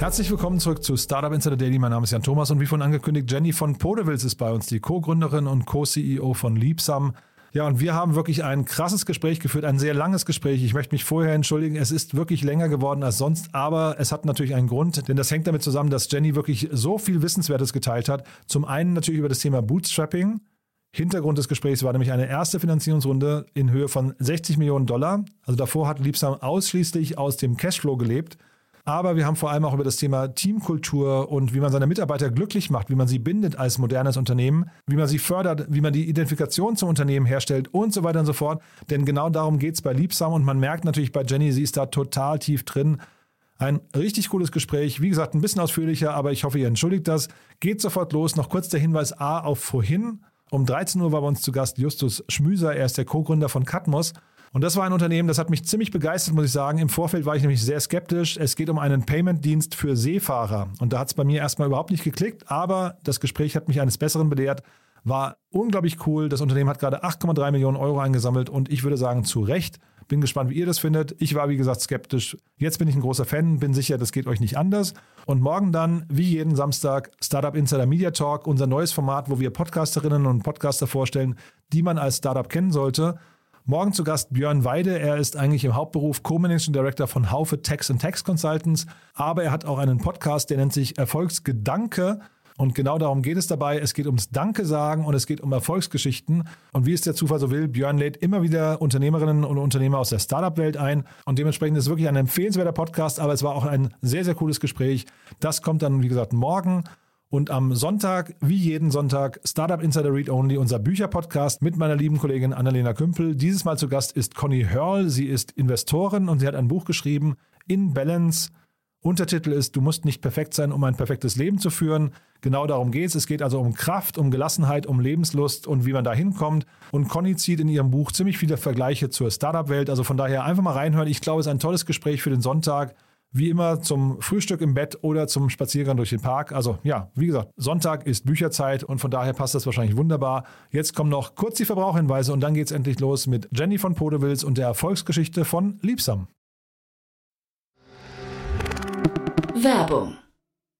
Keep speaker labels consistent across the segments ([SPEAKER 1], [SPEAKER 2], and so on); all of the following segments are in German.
[SPEAKER 1] Herzlich willkommen zurück zu Startup Insider Daily. Mein Name ist Jan Thomas und wie vorhin angekündigt, Jenny von Podevils ist bei uns, die Co-Gründerin und Co-CEO von Liebsam. Ja, und wir haben wirklich ein krasses Gespräch geführt, ein sehr langes Gespräch. Ich möchte mich vorher entschuldigen, es ist wirklich länger geworden als sonst, aber es hat natürlich einen Grund, denn das hängt damit zusammen, dass Jenny wirklich so viel Wissenswertes geteilt hat. Zum einen natürlich über das Thema Bootstrapping. Hintergrund des Gesprächs war nämlich eine erste Finanzierungsrunde in Höhe von 60 Millionen Dollar. Also davor hat Liebsam ausschließlich aus dem Cashflow gelebt. Aber wir haben vor allem auch über das Thema Teamkultur und wie man seine Mitarbeiter glücklich macht, wie man sie bindet als modernes Unternehmen, wie man sie fördert, wie man die Identifikation zum Unternehmen herstellt und so weiter und so fort. Denn genau darum geht es bei Liebsam und man merkt natürlich bei Jenny, sie ist da total tief drin. Ein richtig cooles Gespräch. Wie gesagt, ein bisschen ausführlicher, aber ich hoffe, ihr entschuldigt das. Geht sofort los. Noch kurz der Hinweis A auf vorhin. Um 13 Uhr war bei uns zu Gast Justus Schmüser. Er ist der Co-Gründer von Katmos. Und das war ein Unternehmen, das hat mich ziemlich begeistert, muss ich sagen. Im Vorfeld war ich nämlich sehr skeptisch. Es geht um einen Payment-Dienst für Seefahrer. Und da hat es bei mir erstmal überhaupt nicht geklickt, aber das Gespräch hat mich eines Besseren belehrt. War unglaublich cool. Das Unternehmen hat gerade 8,3 Millionen Euro eingesammelt und ich würde sagen, zu Recht. Bin gespannt, wie ihr das findet. Ich war, wie gesagt, skeptisch. Jetzt bin ich ein großer Fan, bin sicher, das geht euch nicht anders. Und morgen dann, wie jeden Samstag, Startup Insider Media Talk, unser neues Format, wo wir Podcasterinnen und Podcaster vorstellen, die man als Startup kennen sollte. Morgen zu Gast Björn Weide. Er ist eigentlich im Hauptberuf Co-Managing Director von Haufe Tax and Tax Consultants, aber er hat auch einen Podcast, der nennt sich Erfolgsgedanke. Und genau darum geht es dabei. Es geht ums Danke sagen und es geht um Erfolgsgeschichten. Und wie es der Zufall so will, Björn lädt immer wieder Unternehmerinnen und Unternehmer aus der Startup-Welt ein. Und dementsprechend ist es wirklich ein empfehlenswerter Podcast, aber es war auch ein sehr, sehr cooles Gespräch. Das kommt dann, wie gesagt, morgen. Und am Sonntag, wie jeden Sonntag, Startup Insider Read Only, unser Bücherpodcast mit meiner lieben Kollegin Annalena Kümpel. Dieses Mal zu Gast ist Conny Hörl. Sie ist Investorin und sie hat ein Buch geschrieben, In Balance. Untertitel ist, du musst nicht perfekt sein, um ein perfektes Leben zu führen. Genau darum geht es. Es geht also um Kraft, um Gelassenheit, um Lebenslust und wie man da hinkommt. Und Conny zieht in ihrem Buch ziemlich viele Vergleiche zur Startup-Welt. Also von daher einfach mal reinhören. Ich glaube, es ist ein tolles Gespräch für den Sonntag. Wie immer zum Frühstück im Bett oder zum Spaziergang durch den Park. Also ja, wie gesagt, Sonntag ist Bücherzeit und von daher passt das wahrscheinlich wunderbar. Jetzt kommen noch kurz die Verbrauchhinweise und dann geht es endlich los mit Jenny von Podewils und der Erfolgsgeschichte von Liebsam.
[SPEAKER 2] Werbung.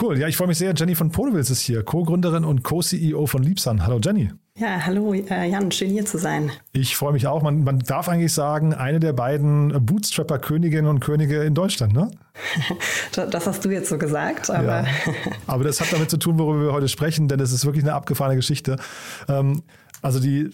[SPEAKER 1] Cool, ja, ich freue mich sehr. Jenny von Podewils ist hier, Co-Gründerin und Co-CEO von Liebsan. Hallo Jenny.
[SPEAKER 3] Ja, hallo äh, Jan, schön hier zu sein.
[SPEAKER 1] Ich freue mich auch. Man, man darf eigentlich sagen, eine der beiden Bootstrapper-Königinnen und Könige in Deutschland, ne?
[SPEAKER 3] das hast du jetzt so gesagt, aber.
[SPEAKER 1] Ja. Aber das hat damit zu tun, worüber wir heute sprechen, denn es ist wirklich eine abgefahrene Geschichte. Ähm, also die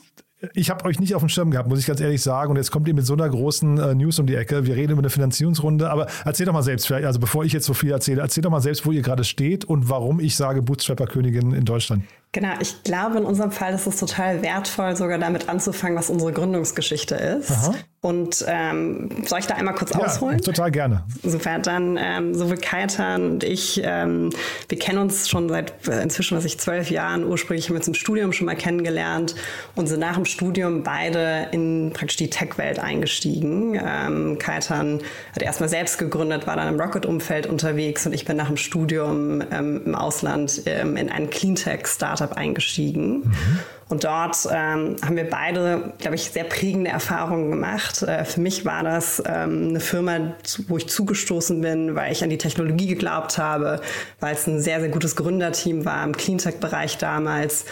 [SPEAKER 1] ich habe euch nicht auf dem Schirm gehabt, muss ich ganz ehrlich sagen. Und jetzt kommt ihr mit so einer großen äh, News um die Ecke. Wir reden über eine Finanzierungsrunde. Aber erzähl doch mal selbst, vielleicht, also bevor ich jetzt so viel erzähle, erzähl doch mal selbst, wo ihr gerade steht und warum ich sage Bootstrapper-Königin in Deutschland.
[SPEAKER 3] Genau, ich glaube, in unserem Fall ist es total wertvoll, sogar damit anzufangen, was unsere Gründungsgeschichte ist. Aha. Und ähm, soll ich da einmal kurz
[SPEAKER 1] ja,
[SPEAKER 3] ausholen?
[SPEAKER 1] Total gerne.
[SPEAKER 3] Insofern dann, ähm, sowohl Kaitan und ich, ähm, wir kennen uns schon seit äh, inzwischen, was ich zwölf Jahren. Ursprünglich haben wir uns im Studium schon mal kennengelernt und sind nach dem Studium beide in praktisch die Tech-Welt eingestiegen. Ähm, Kaitan hat erstmal selbst gegründet, war dann im Rocket-Umfeld unterwegs und ich bin nach dem Studium ähm, im Ausland ähm, in ein Cleantech-Startup eingestiegen. Mhm Und dort ähm, haben wir beide, glaube ich, sehr prägende Erfahrungen gemacht. Äh, für mich war das ähm, eine Firma, wo ich zugestoßen bin, weil ich an die Technologie geglaubt habe, weil es ein sehr, sehr gutes Gründerteam war im Cleantech-Bereich damals.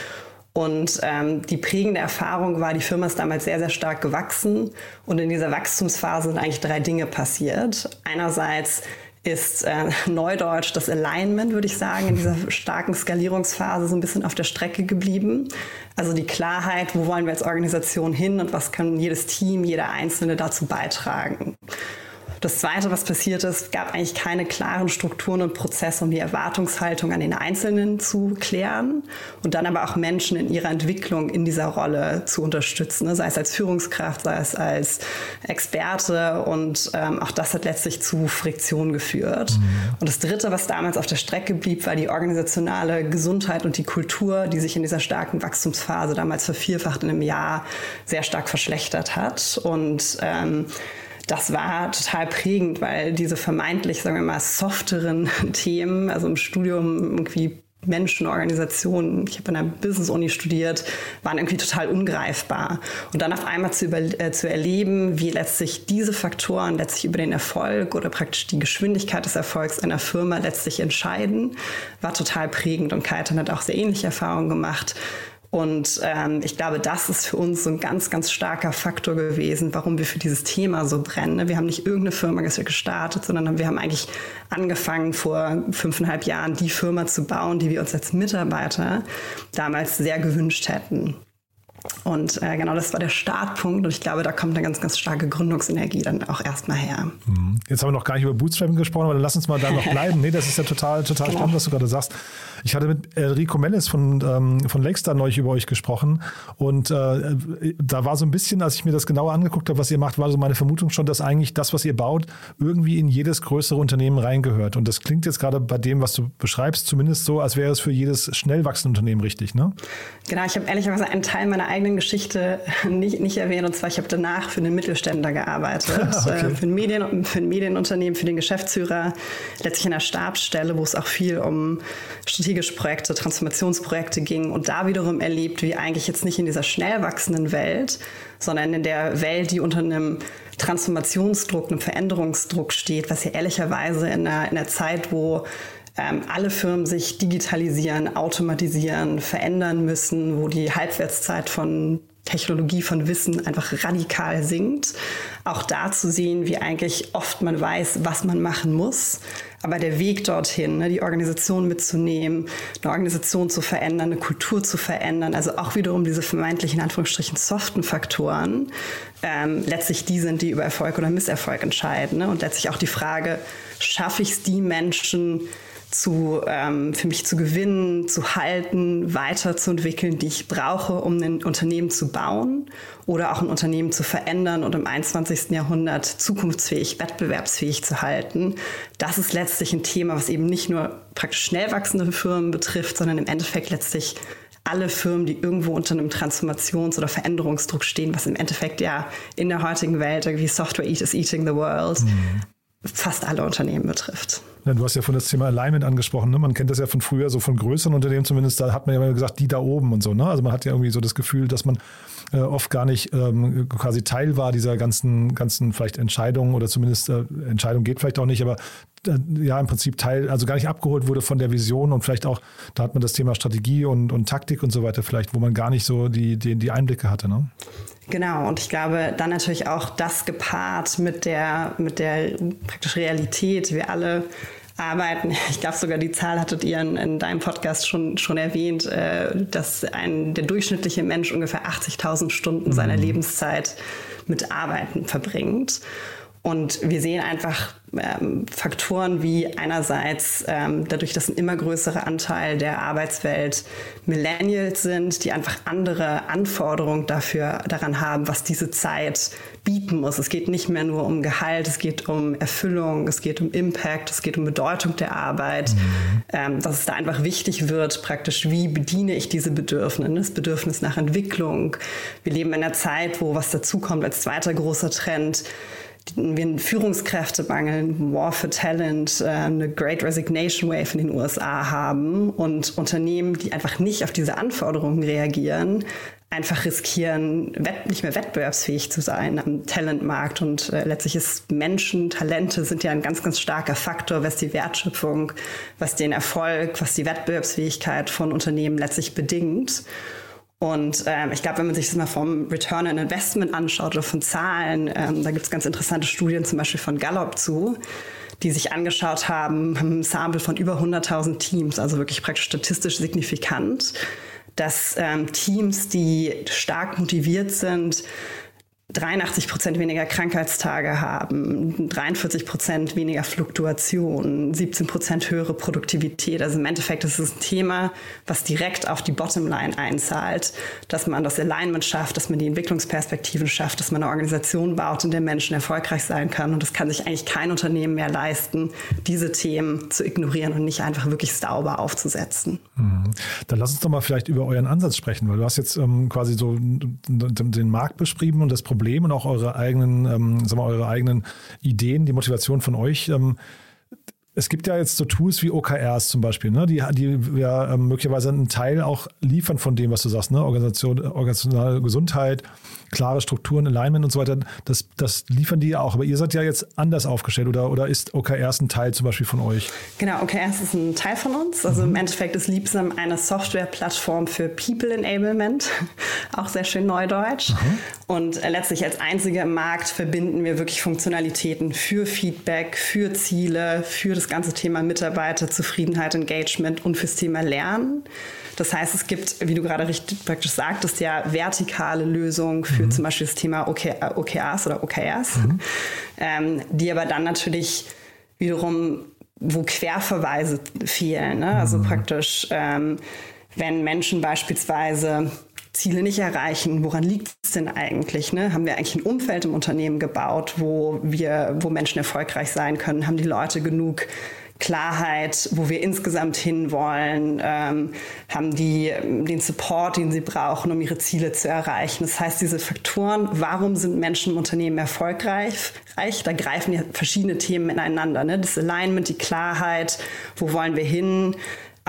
[SPEAKER 3] Und ähm, die prägende Erfahrung war, die Firma ist damals sehr, sehr stark gewachsen. Und in dieser Wachstumsphase sind eigentlich drei Dinge passiert. Einerseits ist äh, Neudeutsch das Alignment, würde ich sagen, in dieser starken Skalierungsphase so ein bisschen auf der Strecke geblieben. Also die Klarheit, wo wollen wir als Organisation hin und was kann jedes Team, jeder Einzelne dazu beitragen. Das Zweite, was passiert ist, gab eigentlich keine klaren Strukturen und Prozesse, um die Erwartungshaltung an den Einzelnen zu klären und dann aber auch Menschen in ihrer Entwicklung in dieser Rolle zu unterstützen, ne? sei es als Führungskraft, sei es als Experte und ähm, auch das hat letztlich zu Friktion geführt. Mhm. Und das Dritte, was damals auf der Strecke blieb, war die organisationale Gesundheit und die Kultur, die sich in dieser starken Wachstumsphase damals vervierfacht in einem Jahr sehr stark verschlechtert hat und ähm, das war total prägend, weil diese vermeintlich, sagen wir mal, softeren Themen, also im Studium irgendwie Menschen, Organisationen, ich habe an einer Business-Uni studiert, waren irgendwie total ungreifbar. Und dann auf einmal zu, über, äh, zu erleben, wie letztlich diese Faktoren letztlich über den Erfolg oder praktisch die Geschwindigkeit des Erfolgs einer Firma letztlich entscheiden, war total prägend. Und Kaitan hat auch sehr ähnliche Erfahrungen gemacht. Und ähm, ich glaube, das ist für uns so ein ganz, ganz starker Faktor gewesen, warum wir für dieses Thema so brennen. Wir haben nicht irgendeine Firma gestartet, sondern wir haben eigentlich angefangen, vor fünfeinhalb Jahren die Firma zu bauen, die wir uns als Mitarbeiter damals sehr gewünscht hätten. Und äh, genau das war der Startpunkt und ich glaube, da kommt eine ganz, ganz starke Gründungsenergie dann auch erstmal her.
[SPEAKER 1] Mhm. Jetzt haben wir noch gar nicht über Bootstrapping gesprochen, aber dann lass uns mal da noch bleiben. nee, das ist ja total, total genau. spannend, was du gerade sagst. Ich hatte mit Rico Mellis von, ähm, von Lakestar neulich über euch gesprochen und äh, da war so ein bisschen, als ich mir das genauer angeguckt habe, was ihr macht, war so meine Vermutung schon, dass eigentlich das, was ihr baut, irgendwie in jedes größere Unternehmen reingehört. Und das klingt jetzt gerade bei dem, was du beschreibst, zumindest so, als wäre es für jedes schnell wachsende Unternehmen richtig, ne?
[SPEAKER 3] Genau, ich habe ehrlicherweise einen Teil meiner eigenen Geschichte nicht, nicht erwähnt. Und zwar, ich habe danach für einen Mittelständler gearbeitet, okay. Äh, für, ein Medien, für ein Medienunternehmen, für den Geschäftsführer, letztlich in einer Stabsstelle, wo es auch viel um strategische Projekte, Transformationsprojekte ging. Und da wiederum erlebt, wie eigentlich jetzt nicht in dieser schnell wachsenden Welt, sondern in der Welt, die unter einem Transformationsdruck, einem Veränderungsdruck steht, was ja ehrlicherweise in einer, in einer Zeit, wo ähm, alle Firmen sich digitalisieren, automatisieren, verändern müssen, wo die Halbwertszeit von Technologie von Wissen einfach radikal sinkt. Auch da zu sehen, wie eigentlich oft man weiß, was man machen muss, aber der Weg dorthin, ne, die Organisation mitzunehmen, eine Organisation zu verändern, eine Kultur zu verändern, also auch wiederum diese vermeintlichen Anführungsstrichen soften Faktoren, ähm, letztlich die sind, die über Erfolg oder Misserfolg entscheiden. Ne? Und letztlich auch die Frage, schaffe ich es, die Menschen, zu, ähm, für mich zu gewinnen, zu halten, weiterzuentwickeln, die ich brauche, um ein Unternehmen zu bauen oder auch ein Unternehmen zu verändern und im 21. Jahrhundert zukunftsfähig, wettbewerbsfähig zu halten. Das ist letztlich ein Thema, was eben nicht nur praktisch schnell wachsende Firmen betrifft, sondern im Endeffekt letztlich alle Firmen, die irgendwo unter einem Transformations- oder Veränderungsdruck stehen, was im Endeffekt ja in der heutigen Welt irgendwie Software is eating the world, mhm. Fast alle Unternehmen betrifft.
[SPEAKER 1] Du hast ja von das Thema Alignment angesprochen. Ne? Man kennt das ja von früher, so von größeren Unternehmen zumindest. Da hat man ja immer gesagt, die da oben und so. Ne? Also man hat ja irgendwie so das Gefühl, dass man äh, oft gar nicht ähm, quasi Teil war dieser ganzen, ganzen vielleicht Entscheidungen oder zumindest äh, Entscheidung geht vielleicht auch nicht, aber äh, ja im Prinzip Teil, also gar nicht abgeholt wurde von der Vision und vielleicht auch, da hat man das Thema Strategie und, und Taktik und so weiter vielleicht, wo man gar nicht so die, die, die Einblicke hatte. Ne?
[SPEAKER 3] Genau, und ich glaube, dann natürlich auch das gepaart mit der, mit der praktisch Realität. Wir alle arbeiten. Ich glaube sogar die Zahl hattet ihr in, in deinem Podcast schon, schon erwähnt, äh, dass ein, der durchschnittliche Mensch ungefähr 80.000 Stunden seiner mhm. Lebenszeit mit Arbeiten verbringt. Und wir sehen einfach ähm, Faktoren wie einerseits ähm, dadurch, dass ein immer größerer Anteil der Arbeitswelt Millennials sind, die einfach andere Anforderungen dafür daran haben, was diese Zeit bieten muss. Es geht nicht mehr nur um Gehalt, es geht um Erfüllung, es geht um Impact, es geht um Bedeutung der Arbeit, mhm. ähm, dass es da einfach wichtig wird, praktisch, wie bediene ich diese Bedürfnisse, das Bedürfnis nach Entwicklung. Wir leben in einer Zeit, wo was dazukommt als zweiter großer Trend, wir einen Führungskräftemangel, War for Talent, äh, eine Great Resignation Wave in den USA haben und Unternehmen, die einfach nicht auf diese Anforderungen reagieren, einfach riskieren, nicht mehr wettbewerbsfähig zu sein am Talentmarkt. Und äh, letztlich ist Menschen, Talente sind ja ein ganz, ganz starker Faktor, was die Wertschöpfung, was den Erfolg, was die Wettbewerbsfähigkeit von Unternehmen letztlich bedingt. Und ähm, ich glaube, wenn man sich das mal vom Return on Investment anschaut oder von Zahlen, ähm, da gibt es ganz interessante Studien zum Beispiel von Gallup zu, die sich angeschaut haben, haben ein Sample von über 100.000 Teams, also wirklich praktisch statistisch signifikant dass ähm, Teams, die stark motiviert sind, 83 Prozent weniger Krankheitstage haben, 43 Prozent weniger Fluktuation, 17 Prozent höhere Produktivität. Also im Endeffekt ist es ein Thema, was direkt auf die Bottomline einzahlt, dass man das Alignment schafft, dass man die Entwicklungsperspektiven schafft, dass man eine Organisation baut, in der Menschen erfolgreich sein können. Und das kann sich eigentlich kein Unternehmen mehr leisten, diese Themen zu ignorieren und nicht einfach wirklich sauber aufzusetzen.
[SPEAKER 1] Mhm. Dann lass uns doch mal vielleicht über euren Ansatz sprechen, weil du hast jetzt ähm, quasi so den Markt beschrieben und das Problem Problem und auch eure eigenen, ähm, sagen wir, eure eigenen Ideen, die Motivation von euch. Ähm, es gibt ja jetzt so Tools wie OKRs zum Beispiel, ne, die, die ja ähm, möglicherweise einen Teil auch liefern von dem, was du sagst, ne? Organisation, organisationale Gesundheit, klare Strukturen, Alignment und so weiter. Das, das liefern die ja auch. Aber ihr seid ja jetzt anders aufgestellt oder, oder ist OKRs ein Teil zum Beispiel von euch?
[SPEAKER 3] Genau, OKRs ist ein Teil von uns. Also mhm. im Endeffekt ist Liebsam eine Softwareplattform für People Enablement. auch sehr schön neudeutsch. Mhm. Und äh, letztlich als einziger im Markt verbinden wir wirklich Funktionalitäten für Feedback, für Ziele, für das ganze Thema Mitarbeiterzufriedenheit, Engagement und fürs Thema Lernen. Das heißt, es gibt, wie du gerade richtig praktisch sagtest, ja vertikale Lösungen für mhm. zum Beispiel das Thema OK, OKRs oder OKRs, mhm. ähm, die aber dann natürlich wiederum, wo Querverweise fehlen. Ne? Also mhm. praktisch, ähm, wenn Menschen beispielsweise Ziele nicht erreichen. Woran liegt es denn eigentlich? Ne? Haben wir eigentlich ein Umfeld im Unternehmen gebaut, wo wir, wo Menschen erfolgreich sein können? Haben die Leute genug Klarheit, wo wir insgesamt hinwollen, ähm, haben die den Support, den sie brauchen, um ihre Ziele zu erreichen. Das heißt, diese Faktoren, warum sind Menschen im Unternehmen erfolgreich, da greifen ja verschiedene Themen ineinander. Ne? Das Alignment, die Klarheit, wo wollen wir hin,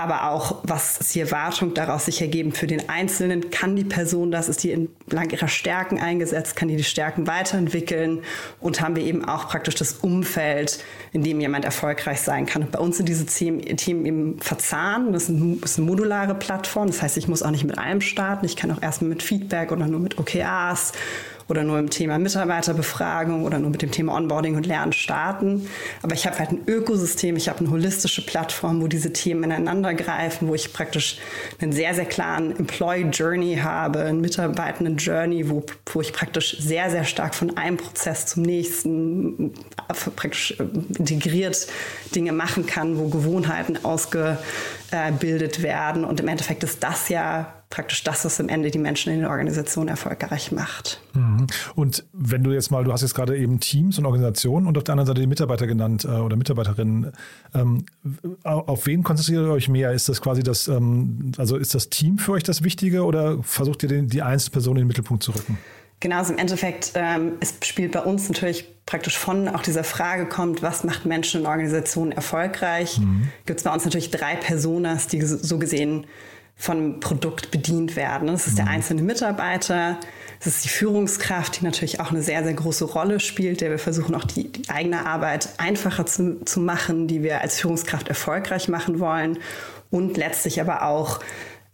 [SPEAKER 3] aber auch, was ist die Erwartung daraus sich ergeben für den Einzelnen? Kann die Person das? Ist die entlang ihrer Stärken eingesetzt? Kann die die Stärken weiterentwickeln? Und haben wir eben auch praktisch das Umfeld, in dem jemand erfolgreich sein kann? Und bei uns sind diese Themen, eben verzahnt. Das ist, eine modulare Plattform. Das heißt, ich muss auch nicht mit allem starten. Ich kann auch erstmal mit Feedback oder nur mit OKRs oder nur im Thema Mitarbeiterbefragung oder nur mit dem Thema Onboarding und Lernen starten. Aber ich habe halt ein Ökosystem, ich habe eine holistische Plattform, wo diese Themen ineinander greifen, wo ich praktisch einen sehr, sehr klaren Employee Journey habe, einen Mitarbeitenden Journey, wo, wo ich praktisch sehr, sehr stark von einem Prozess zum nächsten äh, praktisch äh, integriert Dinge machen kann, wo Gewohnheiten ausgebildet werden. Und im Endeffekt ist das ja praktisch das, was am Ende die Menschen in den Organisationen erfolgreich macht.
[SPEAKER 1] Mhm. Und wenn du jetzt mal, du hast jetzt gerade eben Teams und Organisationen und auf der anderen Seite die Mitarbeiter genannt äh, oder Mitarbeiterinnen. Ähm, auf wen konzentriert ihr euch mehr? Ist das quasi das, ähm, also ist das Team für euch das Wichtige oder versucht ihr den, die einzelne Person in den Mittelpunkt zu rücken?
[SPEAKER 3] Genau, also im Endeffekt, ähm, es spielt bei uns natürlich praktisch von auch dieser Frage kommt, was macht Menschen in Organisationen erfolgreich, mhm. gibt es bei uns natürlich drei Personas, die so gesehen von Produkt bedient werden. Das ist der mhm. einzelne Mitarbeiter, das ist die Führungskraft, die natürlich auch eine sehr, sehr große Rolle spielt, der wir versuchen auch die, die eigene Arbeit einfacher zu, zu machen, die wir als Führungskraft erfolgreich machen wollen und letztlich aber auch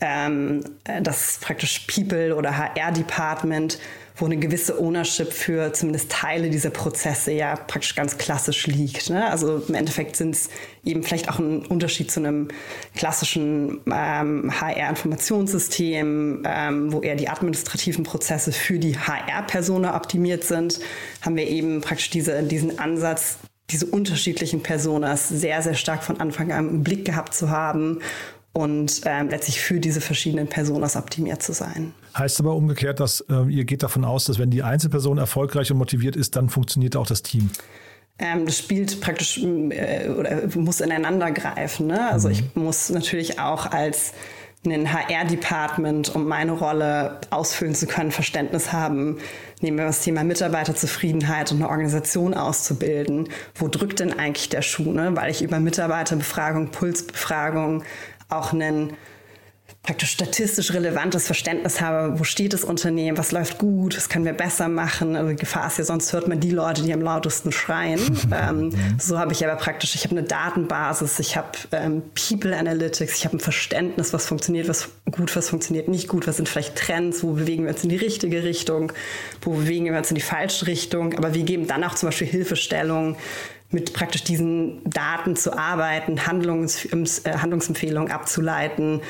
[SPEAKER 3] ähm, das praktisch People oder HR-Department wo eine gewisse Ownership für zumindest Teile dieser Prozesse ja praktisch ganz klassisch liegt. Ne? Also im Endeffekt sind es eben vielleicht auch ein Unterschied zu einem klassischen ähm, HR-Informationssystem, ähm, wo eher die administrativen Prozesse für die HR-Persona optimiert sind, haben wir eben praktisch diese, diesen Ansatz, diese unterschiedlichen Personas sehr, sehr stark von Anfang an im Blick gehabt zu haben und ähm, letztlich für diese verschiedenen Personas optimiert zu sein.
[SPEAKER 1] Heißt aber umgekehrt, dass äh, ihr geht davon aus, dass wenn die Einzelperson erfolgreich und motiviert ist, dann funktioniert auch das Team.
[SPEAKER 3] Ähm, das spielt praktisch äh, oder muss ineinander greifen. Ne? Also mhm. ich muss natürlich auch als ein HR-Department, um meine Rolle ausfüllen zu können, Verständnis haben, nehmen wir das Thema Mitarbeiterzufriedenheit und eine Organisation auszubilden. Wo drückt denn eigentlich der Schuh? Ne? Weil ich über Mitarbeiterbefragung, Pulsbefragung auch einen praktisch statistisch relevantes Verständnis habe, wo steht das Unternehmen, was läuft gut, was können wir besser machen. Also die Gefahr ist ja, sonst hört man die Leute, die am lautesten schreien. ähm, so habe ich aber praktisch, ich habe eine Datenbasis, ich habe ähm, People Analytics, ich habe ein Verständnis, was funktioniert, was gut, was funktioniert nicht gut, was sind vielleicht Trends, wo bewegen wir uns in die richtige Richtung, wo bewegen wir uns in die falsche Richtung. Aber wir geben dann auch zum Beispiel Hilfestellungen, mit praktisch diesen Daten zu arbeiten, Handlungs, äh, Handlungsempfehlungen abzuleiten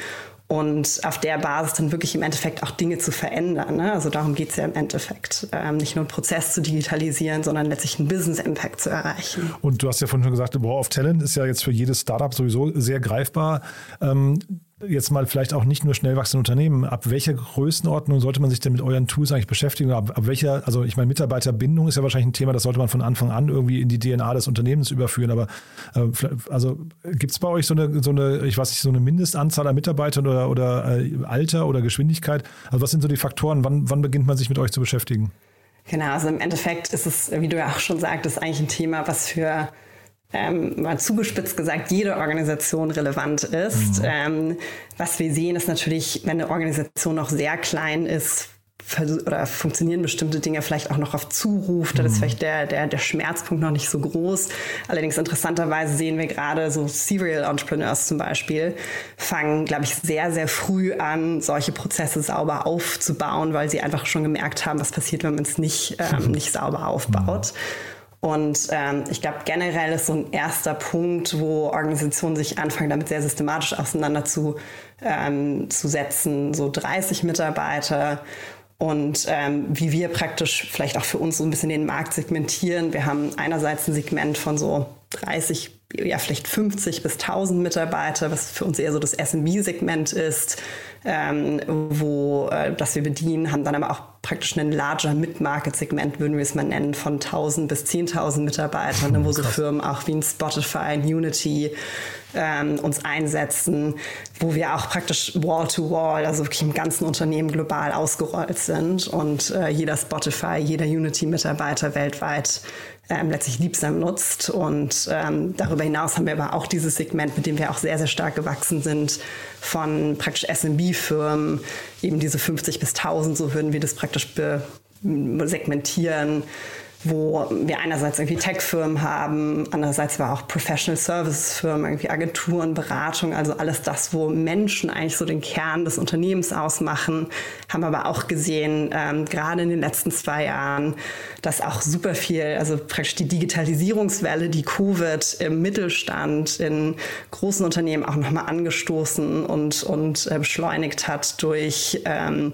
[SPEAKER 3] und auf der Basis dann wirklich im Endeffekt auch Dinge zu verändern. Ne? Also darum geht es ja im Endeffekt. Ähm, nicht nur einen Prozess zu digitalisieren, sondern letztlich einen Business-Impact zu erreichen.
[SPEAKER 1] Und du hast ja vorhin schon gesagt, War of Talent ist ja jetzt für jedes Startup sowieso sehr greifbar. Ähm, jetzt mal vielleicht auch nicht nur schnell wachsende Unternehmen, ab welcher Größenordnung sollte man sich denn mit euren Tools eigentlich beschäftigen? Ab, ab welcher, also ich meine, Mitarbeiterbindung ist ja wahrscheinlich ein Thema, das sollte man von Anfang an irgendwie in die DNA des Unternehmens überführen. Aber äh, also gibt es bei euch so eine, so eine, ich weiß nicht, so eine Mindestanzahl an Mitarbeitern oder, oder äh, Alter oder Geschwindigkeit? Also was sind so die Faktoren? Wann, wann beginnt man sich mit euch zu beschäftigen?
[SPEAKER 3] Genau, also im Endeffekt ist es, wie du ja auch schon sagtest, eigentlich ein Thema, was für ähm, mal zugespitzt gesagt, jede Organisation relevant ist. Mhm. Ähm, was wir sehen, ist natürlich, wenn eine Organisation noch sehr klein ist, oder funktionieren bestimmte Dinge vielleicht auch noch auf Zuruf, da ist mhm. vielleicht der, der, der Schmerzpunkt noch nicht so groß. Allerdings interessanterweise sehen wir gerade so Serial Entrepreneurs zum Beispiel, fangen, glaube ich, sehr, sehr früh an, solche Prozesse sauber aufzubauen, weil sie einfach schon gemerkt haben, was passiert, wenn man es nicht, ähm, nicht sauber aufbaut. Mhm. Und ähm, ich glaube, generell ist so ein erster Punkt, wo Organisationen sich anfangen, damit sehr systematisch auseinanderzusetzen, ähm, zu so 30 Mitarbeiter und ähm, wie wir praktisch vielleicht auch für uns so ein bisschen den Markt segmentieren. Wir haben einerseits ein Segment von so 30, ja vielleicht 50 bis 1000 Mitarbeiter, was für uns eher so das SMB-Segment ist, ähm, wo äh, das wir bedienen, haben dann aber auch praktisch ein larger Mid-Market-Segment, würden wir es mal nennen, von 1000 bis 10.000 Mitarbeitern, ne, wo so Firmen auch wie ein Spotify, ein Unity ähm, uns einsetzen, wo wir auch praktisch Wall-to-Wall, -wall, also wirklich im ganzen Unternehmen global ausgerollt sind und äh, jeder Spotify, jeder Unity-Mitarbeiter weltweit ähm, letztlich Liebsam nutzt. Und ähm, darüber hinaus haben wir aber auch dieses Segment, mit dem wir auch sehr, sehr stark gewachsen sind, von praktisch SMB-Firmen, eben diese 50 bis 1000, so würden wir das praktisch segmentieren wo wir einerseits irgendwie Tech-Firmen haben, andererseits aber auch Professional Services-Firmen, irgendwie Agenturen, Beratung, also alles das, wo Menschen eigentlich so den Kern des Unternehmens ausmachen, haben aber auch gesehen, ähm, gerade in den letzten zwei Jahren, dass auch super viel, also praktisch die Digitalisierungswelle, die Covid im Mittelstand, in großen Unternehmen auch nochmal angestoßen und, und äh, beschleunigt hat durch ähm,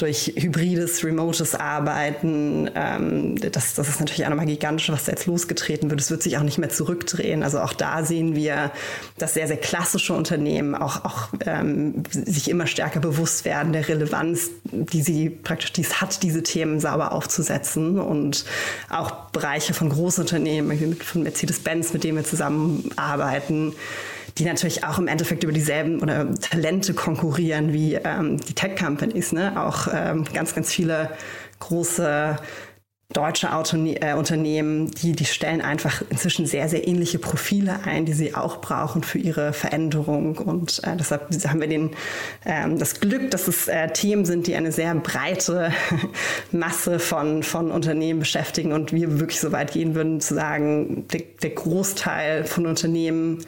[SPEAKER 3] durch hybrides, remotes Arbeiten. Ähm, das, das ist natürlich auch nochmal gigantisch, was da jetzt losgetreten wird. Es wird sich auch nicht mehr zurückdrehen. Also auch da sehen wir, dass sehr, sehr klassische Unternehmen auch, auch ähm, sich immer stärker bewusst werden der Relevanz, die sie praktisch dies hat, diese Themen sauber aufzusetzen. Und auch Bereiche von Großunternehmen, von Mercedes-Benz, mit denen wir zusammenarbeiten, die natürlich auch im Endeffekt über dieselben oder Talente konkurrieren wie ähm, die Tech-Companies. Ne? Auch ähm, ganz, ganz viele große deutsche Autone äh, Unternehmen, die, die stellen einfach inzwischen sehr, sehr ähnliche Profile ein, die sie auch brauchen für ihre Veränderung. Und äh, deshalb haben wir den, ähm, das Glück, dass es äh, Themen sind, die eine sehr breite Masse von, von Unternehmen beschäftigen und wir wirklich so weit gehen würden zu sagen, der, der Großteil von Unternehmen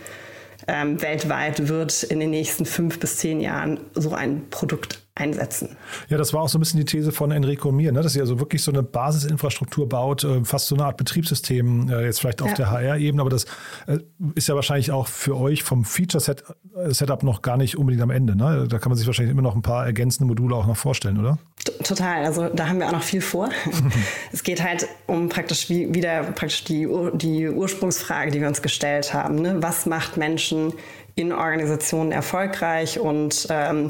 [SPEAKER 3] ähm, weltweit wird in den nächsten fünf bis zehn Jahren so ein Produkt einsetzen.
[SPEAKER 1] Ja, das war auch so ein bisschen die These von Enrico und mir, ne? dass ihr also wirklich so eine Basisinfrastruktur baut, äh, fast so eine Art Betriebssystem, äh, jetzt vielleicht auf ja. der HR-Ebene, aber das äh, ist ja wahrscheinlich auch für euch vom Feature-Setup noch gar nicht unbedingt am Ende. Ne? Da kann man sich wahrscheinlich immer noch ein paar ergänzende Module auch noch vorstellen, oder?
[SPEAKER 3] Total, also da haben wir auch noch viel vor. es geht halt um praktisch wie, wieder praktisch die, die Ursprungsfrage, die wir uns gestellt haben. Ne? Was macht Menschen in Organisationen erfolgreich und ähm,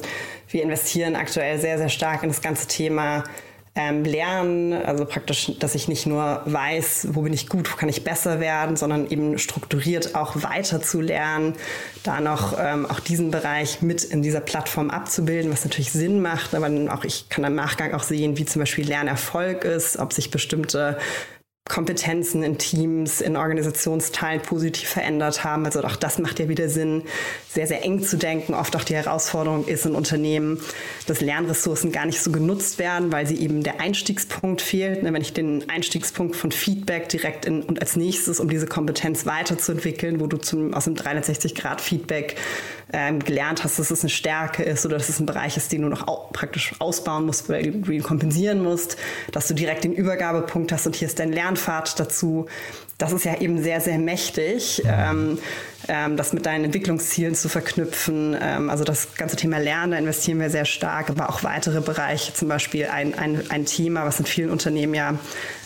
[SPEAKER 3] wir investieren aktuell sehr, sehr stark in das ganze Thema ähm, lernen, also praktisch, dass ich nicht nur weiß, wo bin ich gut, wo kann ich besser werden, sondern eben strukturiert auch weiter zu lernen, da noch ähm, auch diesen Bereich mit in dieser Plattform abzubilden, was natürlich Sinn macht, aber auch ich kann im Nachgang auch sehen, wie zum Beispiel Lernerfolg ist, ob sich bestimmte Kompetenzen in Teams, in Organisationsteilen positiv verändert haben. Also auch das macht ja wieder Sinn, sehr, sehr eng zu denken. Oft auch die Herausforderung ist in Unternehmen, dass Lernressourcen gar nicht so genutzt werden, weil sie eben der Einstiegspunkt fehlt. Ne, wenn ich den Einstiegspunkt von Feedback direkt in, und als nächstes, um diese Kompetenz weiterzuentwickeln, wo du zum, aus dem 360-Grad-Feedback ähm, gelernt hast, dass es eine Stärke ist oder dass es ein Bereich ist, den du noch au praktisch ausbauen musst, weil du ihn kompensieren musst, dass du direkt den Übergabepunkt hast und hier ist dein Lernpfad dazu. Das ist ja eben sehr, sehr mächtig, ähm, ähm, das mit deinen Entwicklungszielen zu verknüpfen. Ähm, also das ganze Thema Lernen, da investieren wir sehr stark, aber auch weitere Bereiche, zum Beispiel ein, ein, ein Thema, was in vielen Unternehmen ja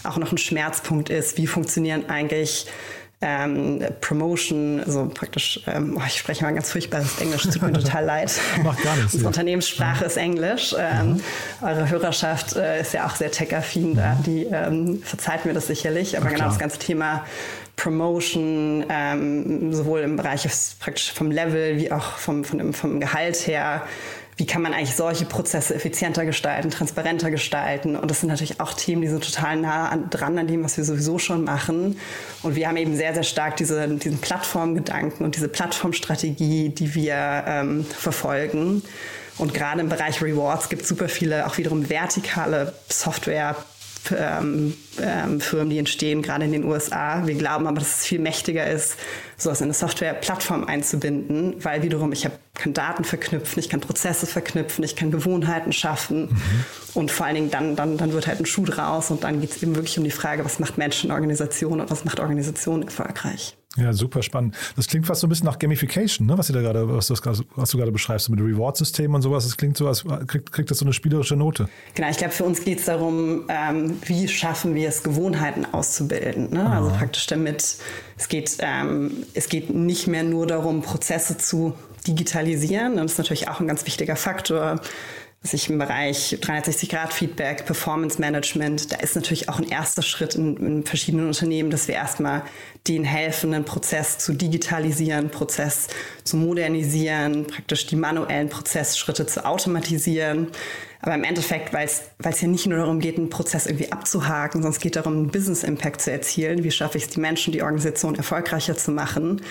[SPEAKER 3] auch noch ein Schmerzpunkt ist. Wie funktionieren eigentlich ähm, Promotion, also praktisch, ähm, oh, ich spreche mal ganz furchtbares Englisch, tut mir total leid.
[SPEAKER 1] Macht gar nichts.
[SPEAKER 3] Unsere Unternehmenssprache ja. ist Englisch. Ähm, mhm. Eure Hörerschaft äh, ist ja auch sehr tech-affin da, mhm. die ähm, verzeiht mir das sicherlich, aber genau das ganze Thema Promotion, ähm, sowohl im Bereich praktisch vom Level wie auch vom, vom, vom Gehalt her, wie kann man eigentlich solche Prozesse effizienter gestalten, transparenter gestalten. Und das sind natürlich auch Themen, die sind total nah an, dran an dem, was wir sowieso schon machen. Und wir haben eben sehr, sehr stark diese, diesen Plattformgedanken und diese Plattformstrategie, die wir ähm, verfolgen. Und gerade im Bereich Rewards gibt es super viele auch wiederum vertikale Software ähm, ähm, Firmen, die entstehen, gerade in den USA. Wir glauben aber, dass es viel mächtiger ist, sowas in eine Softwareplattform einzubinden, weil wiederum ich hab, kann Daten verknüpfen, ich kann Prozesse verknüpfen, ich kann Gewohnheiten schaffen mhm. und vor allen Dingen dann, dann, dann wird halt ein Schuh draus und dann geht es eben wirklich um die Frage, was macht Menschen Organisationen und was macht Organisationen erfolgreich.
[SPEAKER 1] Ja, super spannend. Das klingt fast so ein bisschen nach Gamification, ne? was, da gerade, was, du, was du gerade beschreibst, mit Reward-System und sowas. Das klingt so, als kriegt, kriegt das so eine spielerische Note.
[SPEAKER 3] Genau, ich glaube, für uns geht es darum, ähm, wie schaffen wir es, Gewohnheiten auszubilden. Ne? Also praktisch damit, es geht, ähm, es geht nicht mehr nur darum, Prozesse zu digitalisieren. Das ist natürlich auch ein ganz wichtiger Faktor sich im Bereich 360-Grad-Feedback, Performance-Management, da ist natürlich auch ein erster Schritt in, in, verschiedenen Unternehmen, dass wir erstmal denen helfen, einen Prozess zu digitalisieren, Prozess zu modernisieren, praktisch die manuellen Prozessschritte zu automatisieren. Aber im Endeffekt, weil es ja nicht nur darum geht, einen Prozess irgendwie abzuhaken, sondern es geht darum, einen Business-Impact zu erzielen. Wie schaffe ich es, die Menschen, die Organisation erfolgreicher zu machen?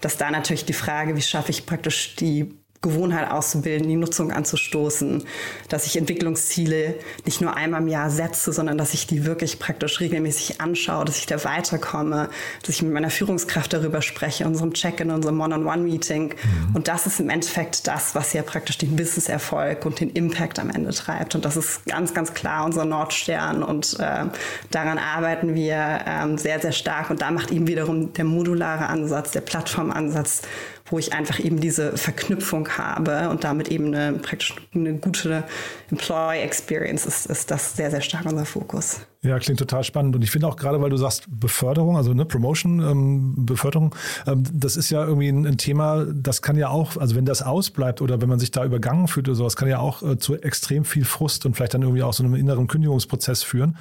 [SPEAKER 3] Dass da natürlich die Frage, wie schaffe ich praktisch die Gewohnheit auszubilden, die Nutzung anzustoßen, dass ich Entwicklungsziele nicht nur einmal im Jahr setze, sondern dass ich die wirklich praktisch regelmäßig anschaue, dass ich da weiterkomme, dass ich mit meiner Führungskraft darüber spreche, in unserem Check-in, unserem One-on-One-Meeting. Mhm. Und das ist im Endeffekt das, was ja praktisch den Business-Erfolg und den Impact am Ende treibt. Und das ist ganz, ganz klar unser Nordstern. Und äh, daran arbeiten wir äh, sehr, sehr stark. Und da macht eben wiederum der modulare Ansatz, der Plattformansatz wo ich einfach eben diese Verknüpfung habe und damit eben eine praktisch eine gute Employee Experience ist, ist das sehr, sehr stark unser Fokus.
[SPEAKER 1] Ja, klingt total spannend. Und ich finde auch gerade, weil du sagst Beförderung, also ne, Promotion, ähm, Beförderung, ähm, das ist ja irgendwie ein, ein, Thema, das kann ja auch, also wenn das ausbleibt oder wenn man sich da übergangen fühlt oder sowas, kann ja auch äh, zu extrem viel Frust und vielleicht dann irgendwie auch so einem inneren Kündigungsprozess führen.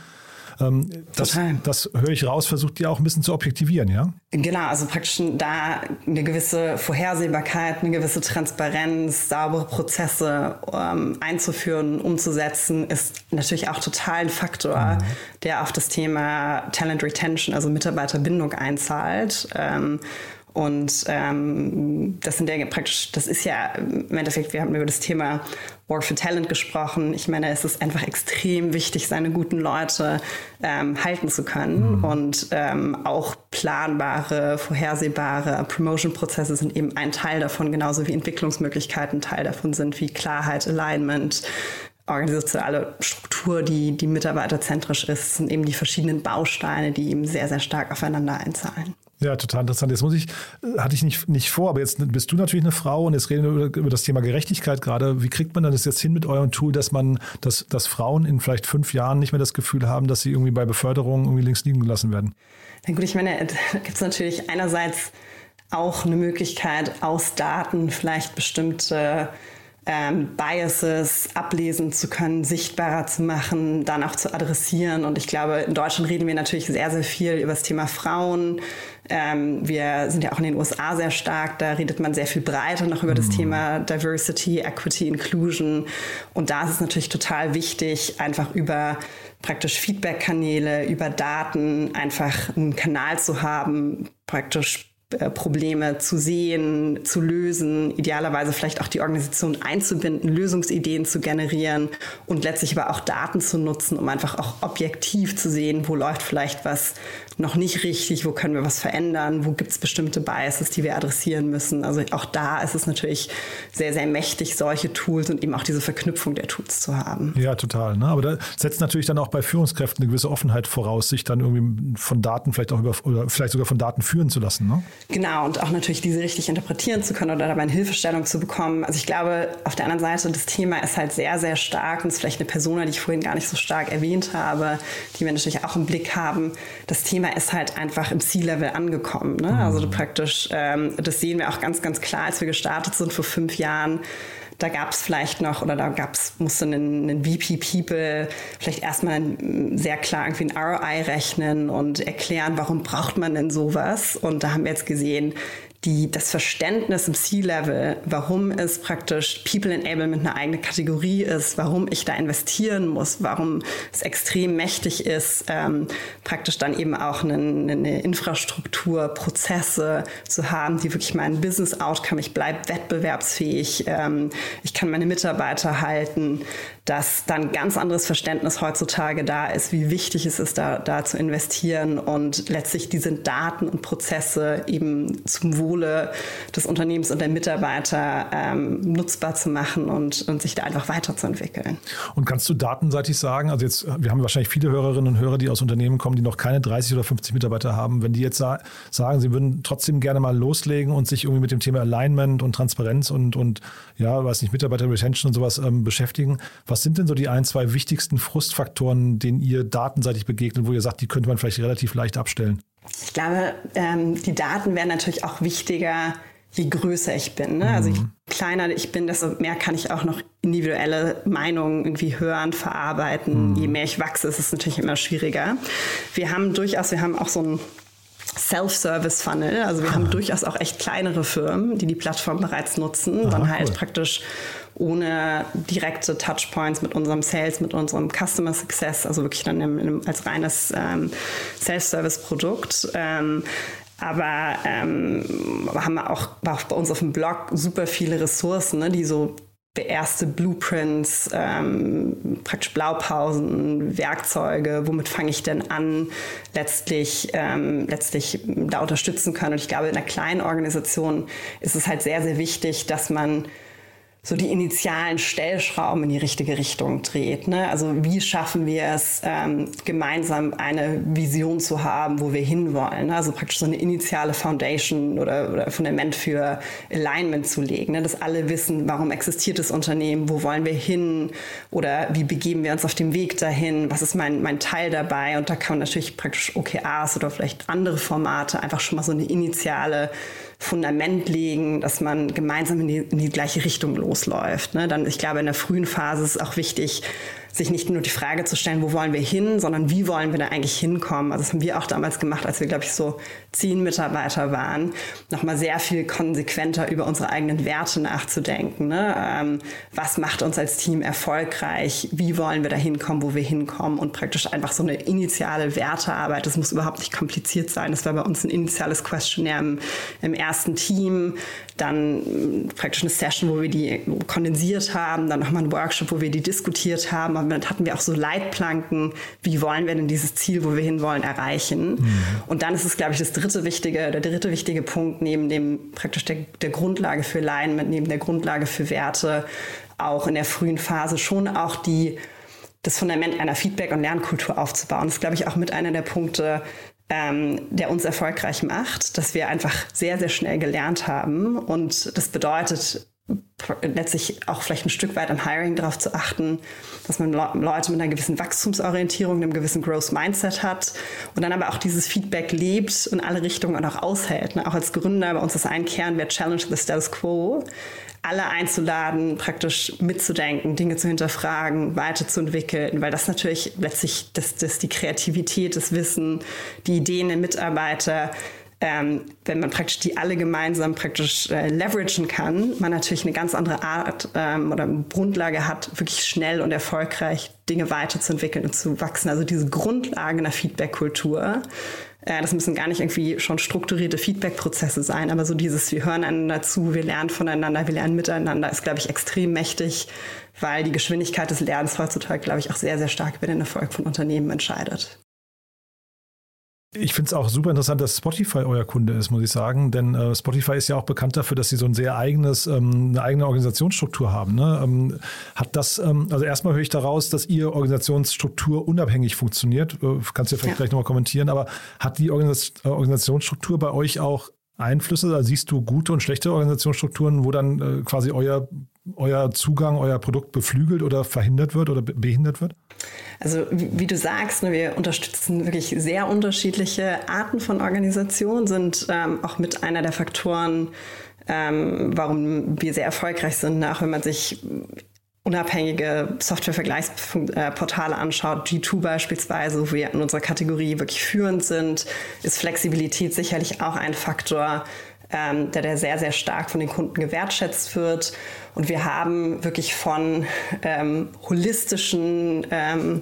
[SPEAKER 1] Ähm, das, das höre ich raus, versucht ihr auch ein bisschen zu objektivieren, ja?
[SPEAKER 3] Genau, also praktisch da eine gewisse Vorhersehbarkeit, eine gewisse Transparenz, saubere Prozesse ähm, einzuführen, umzusetzen, ist natürlich auch total ein Faktor, mhm. der auf das Thema Talent Retention, also Mitarbeiterbindung einzahlt. Ähm, und ähm, das sind ja praktisch, das ist ja im Endeffekt, wir haben über das Thema Work for Talent gesprochen. Ich meine, es ist einfach extrem wichtig, seine guten Leute ähm, halten zu können. Mhm. Und ähm, auch planbare, vorhersehbare Promotion-Prozesse sind eben ein Teil davon, genauso wie Entwicklungsmöglichkeiten Teil davon sind, wie Klarheit, Alignment, organisationale Struktur, die, die mitarbeiterzentrisch ist, sind eben die verschiedenen Bausteine, die eben sehr, sehr stark aufeinander einzahlen.
[SPEAKER 1] Ja, total interessant. Jetzt muss ich, hatte ich nicht, nicht vor, aber jetzt bist du natürlich eine Frau und jetzt reden wir über, über das Thema Gerechtigkeit gerade. Wie kriegt man dann das jetzt hin mit eurem Tool, dass man, dass, dass Frauen in vielleicht fünf Jahren nicht mehr das Gefühl haben, dass sie irgendwie bei Beförderung irgendwie links liegen gelassen werden?
[SPEAKER 3] Na gut, ich meine, da gibt es natürlich einerseits auch eine Möglichkeit, aus Daten vielleicht bestimmte ähm, Biases ablesen zu können, sichtbarer zu machen, dann auch zu adressieren. Und ich glaube, in Deutschland reden wir natürlich sehr, sehr viel über das Thema Frauen. Ähm, wir sind ja auch in den USA sehr stark, da redet man sehr viel breiter noch über das mhm. Thema Diversity, Equity, Inclusion. Und da ist es natürlich total wichtig, einfach über praktisch Feedback-Kanäle, über Daten einfach einen Kanal zu haben, praktisch Probleme zu sehen, zu lösen, idealerweise vielleicht auch die Organisation einzubinden, Lösungsideen zu generieren und letztlich aber auch Daten zu nutzen, um einfach auch objektiv zu sehen, wo läuft vielleicht was noch nicht richtig, wo können wir was verändern, wo gibt es bestimmte Biases, die wir adressieren müssen. Also auch da ist es natürlich sehr, sehr mächtig, solche Tools und eben auch diese Verknüpfung der Tools zu haben.
[SPEAKER 1] Ja, total. Ne? Aber da setzt natürlich dann auch bei Führungskräften eine gewisse Offenheit voraus, sich dann irgendwie von Daten vielleicht auch über oder vielleicht sogar von Daten führen zu lassen. Ne?
[SPEAKER 3] Genau, und auch natürlich diese richtig interpretieren zu können oder dabei eine Hilfestellung zu bekommen. Also ich glaube, auf der anderen Seite, das Thema ist halt sehr, sehr stark und ist vielleicht eine Person, die ich vorhin gar nicht so stark erwähnt habe, die wir natürlich auch im Blick haben. Das Thema ist halt einfach im C-Level angekommen. Ne? Also mhm. praktisch, ähm, das sehen wir auch ganz, ganz klar, als wir gestartet sind vor fünf Jahren da gab es vielleicht noch oder da gab's, musste ein, ein VP People vielleicht erstmal sehr klar irgendwie ein ROI rechnen und erklären, warum braucht man denn sowas. Und da haben wir jetzt gesehen, die, das Verständnis im C-Level, warum es praktisch People Enablement eine eigene Kategorie ist, warum ich da investieren muss, warum es extrem mächtig ist, ähm, praktisch dann eben auch eine, eine Infrastruktur, Prozesse zu haben, die wirklich mein Business Outcome, ich bleibe wettbewerbsfähig, ähm, ich kann meine Mitarbeiter halten, dass dann ganz anderes Verständnis heutzutage da ist, wie wichtig es ist, da, da zu investieren und letztlich diese Daten und Prozesse eben zum Wohle des Unternehmens und der Mitarbeiter ähm, nutzbar zu machen und, und sich da einfach weiterzuentwickeln.
[SPEAKER 1] Und kannst du datenseitig sagen, also jetzt, wir haben wahrscheinlich viele Hörerinnen und Hörer, die aus Unternehmen kommen, die noch keine 30 oder 50 Mitarbeiter haben, wenn die jetzt sa sagen, sie würden trotzdem gerne mal loslegen und sich irgendwie mit dem Thema Alignment und Transparenz und, und ja, weiß nicht, Mitarbeiter Retention und sowas ähm, beschäftigen, was sind denn so die ein, zwei wichtigsten Frustfaktoren, denen ihr datenseitig begegnet, wo ihr sagt, die könnte man vielleicht relativ leicht abstellen?
[SPEAKER 3] Ich glaube, ähm, die Daten werden natürlich auch wichtiger, je größer ich bin. Ne? Mhm. Also je kleiner ich bin, desto mehr kann ich auch noch individuelle Meinungen irgendwie hören, verarbeiten. Mhm. Je mehr ich wachse, ist es natürlich immer schwieriger. Wir haben durchaus, wir haben auch so ein Self-Service-Funnel. Also wir ah. haben durchaus auch echt kleinere Firmen, die die Plattform bereits nutzen, ah, dann halt cool. praktisch ohne direkte Touchpoints mit unserem Sales, mit unserem Customer Success, also wirklich dann im, im, als reines ähm, Self-Service-Produkt. Ähm, aber ähm, haben wir auch, auch bei uns auf dem Blog super viele Ressourcen, ne, die so erste Blueprints, ähm, praktisch Blaupausen, Werkzeuge, womit fange ich denn an, letztlich, ähm, letztlich da unterstützen können. Und ich glaube, in einer kleinen Organisation ist es halt sehr, sehr wichtig, dass man so die initialen Stellschrauben in die richtige Richtung dreht. Ne? Also wie schaffen wir es, ähm, gemeinsam eine Vision zu haben, wo wir hinwollen? Ne? Also praktisch so eine initiale Foundation oder, oder Fundament für Alignment zu legen, ne? dass alle wissen, warum existiert das Unternehmen, wo wollen wir hin oder wie begeben wir uns auf dem Weg dahin, was ist mein, mein Teil dabei? Und da kann man natürlich praktisch OKRs oder vielleicht andere Formate einfach schon mal so eine initiale Fundament legen, dass man gemeinsam in die, in die gleiche Richtung losläuft. Ne? Dann, ich glaube, in der frühen Phase ist es auch wichtig, sich nicht nur die Frage zu stellen, wo wollen wir hin, sondern wie wollen wir da eigentlich hinkommen. Also das haben wir auch damals gemacht, als wir, glaube ich, so zehn Mitarbeiter waren, nochmal sehr viel konsequenter über unsere eigenen Werte nachzudenken. Ne? Ähm, was macht uns als Team erfolgreich? Wie wollen wir da hinkommen, wo wir hinkommen? Und praktisch einfach so eine initiale Wertearbeit. Das muss überhaupt nicht kompliziert sein. Das war bei uns ein initiales Questionnaire im, im ersten Team. Dann praktisch eine Session, wo wir die kondensiert haben. Dann nochmal ein Workshop, wo wir die diskutiert haben dann hatten wir auch so Leitplanken, wie wollen wir denn dieses Ziel, wo wir hinwollen, erreichen. Mhm. Und dann ist es, glaube ich, das dritte wichtige, der dritte wichtige Punkt neben dem praktisch der, der Grundlage für Alignment, neben der Grundlage für Werte, auch in der frühen Phase schon auch die das Fundament einer Feedback- und Lernkultur aufzubauen. Das ist, glaube ich, auch mit einer der Punkte, ähm, der uns erfolgreich macht, dass wir einfach sehr, sehr schnell gelernt haben. Und das bedeutet letztlich auch vielleicht ein Stück weit am Hiring darauf zu achten, dass man Leute mit einer gewissen Wachstumsorientierung, einem gewissen Growth Mindset hat und dann aber auch dieses Feedback lebt und alle Richtungen und auch aushält. Ne? Auch als Gründer bei uns ist ein Kernwert Challenge the Status Quo alle einzuladen, praktisch mitzudenken, Dinge zu hinterfragen, weiterzuentwickeln, weil das natürlich letztlich das, das die Kreativität, das Wissen, die Ideen der Mitarbeiter, ähm, wenn man praktisch die alle gemeinsam praktisch äh, leveragen kann, man natürlich eine ganz andere Art ähm, oder Grundlage hat, wirklich schnell und erfolgreich Dinge weiterzuentwickeln und zu wachsen. Also diese Grundlage einer Feedback-Kultur äh, das müssen gar nicht irgendwie schon strukturierte Feedback-Prozesse sein, aber so dieses, wir hören einander zu, wir lernen voneinander, wir lernen miteinander, ist, glaube ich, extrem mächtig, weil die Geschwindigkeit des Lernens heutzutage, glaube ich, auch sehr, sehr stark über den Erfolg von Unternehmen entscheidet.
[SPEAKER 1] Ich finde es auch super interessant, dass Spotify euer Kunde ist, muss ich sagen. Denn äh, Spotify ist ja auch bekannt dafür, dass sie so ein sehr eigenes, ähm, eine eigene Organisationsstruktur haben. Ne? Ähm, hat das, ähm, also erstmal höre ich daraus, dass ihr Organisationsstruktur unabhängig funktioniert. Äh, kannst du ja vielleicht ja. gleich nochmal kommentieren, aber hat die Organis äh, Organisationsstruktur bei euch auch Einflüsse? Also siehst du gute und schlechte Organisationsstrukturen, wo dann äh, quasi euer, euer Zugang, euer Produkt beflügelt oder verhindert wird oder behindert wird?
[SPEAKER 3] Also wie du sagst, ne, wir unterstützen wirklich sehr unterschiedliche Arten von Organisationen, sind ähm, auch mit einer der Faktoren, ähm, warum wir sehr erfolgreich sind, auch wenn man sich unabhängige Software-Vergleichsportale anschaut, G2 beispielsweise, wo wir in unserer Kategorie wirklich führend sind, ist Flexibilität sicherlich auch ein Faktor, ähm, der, der sehr, sehr stark von den Kunden gewertschätzt wird. Und wir haben wirklich von ähm, holistischen ähm,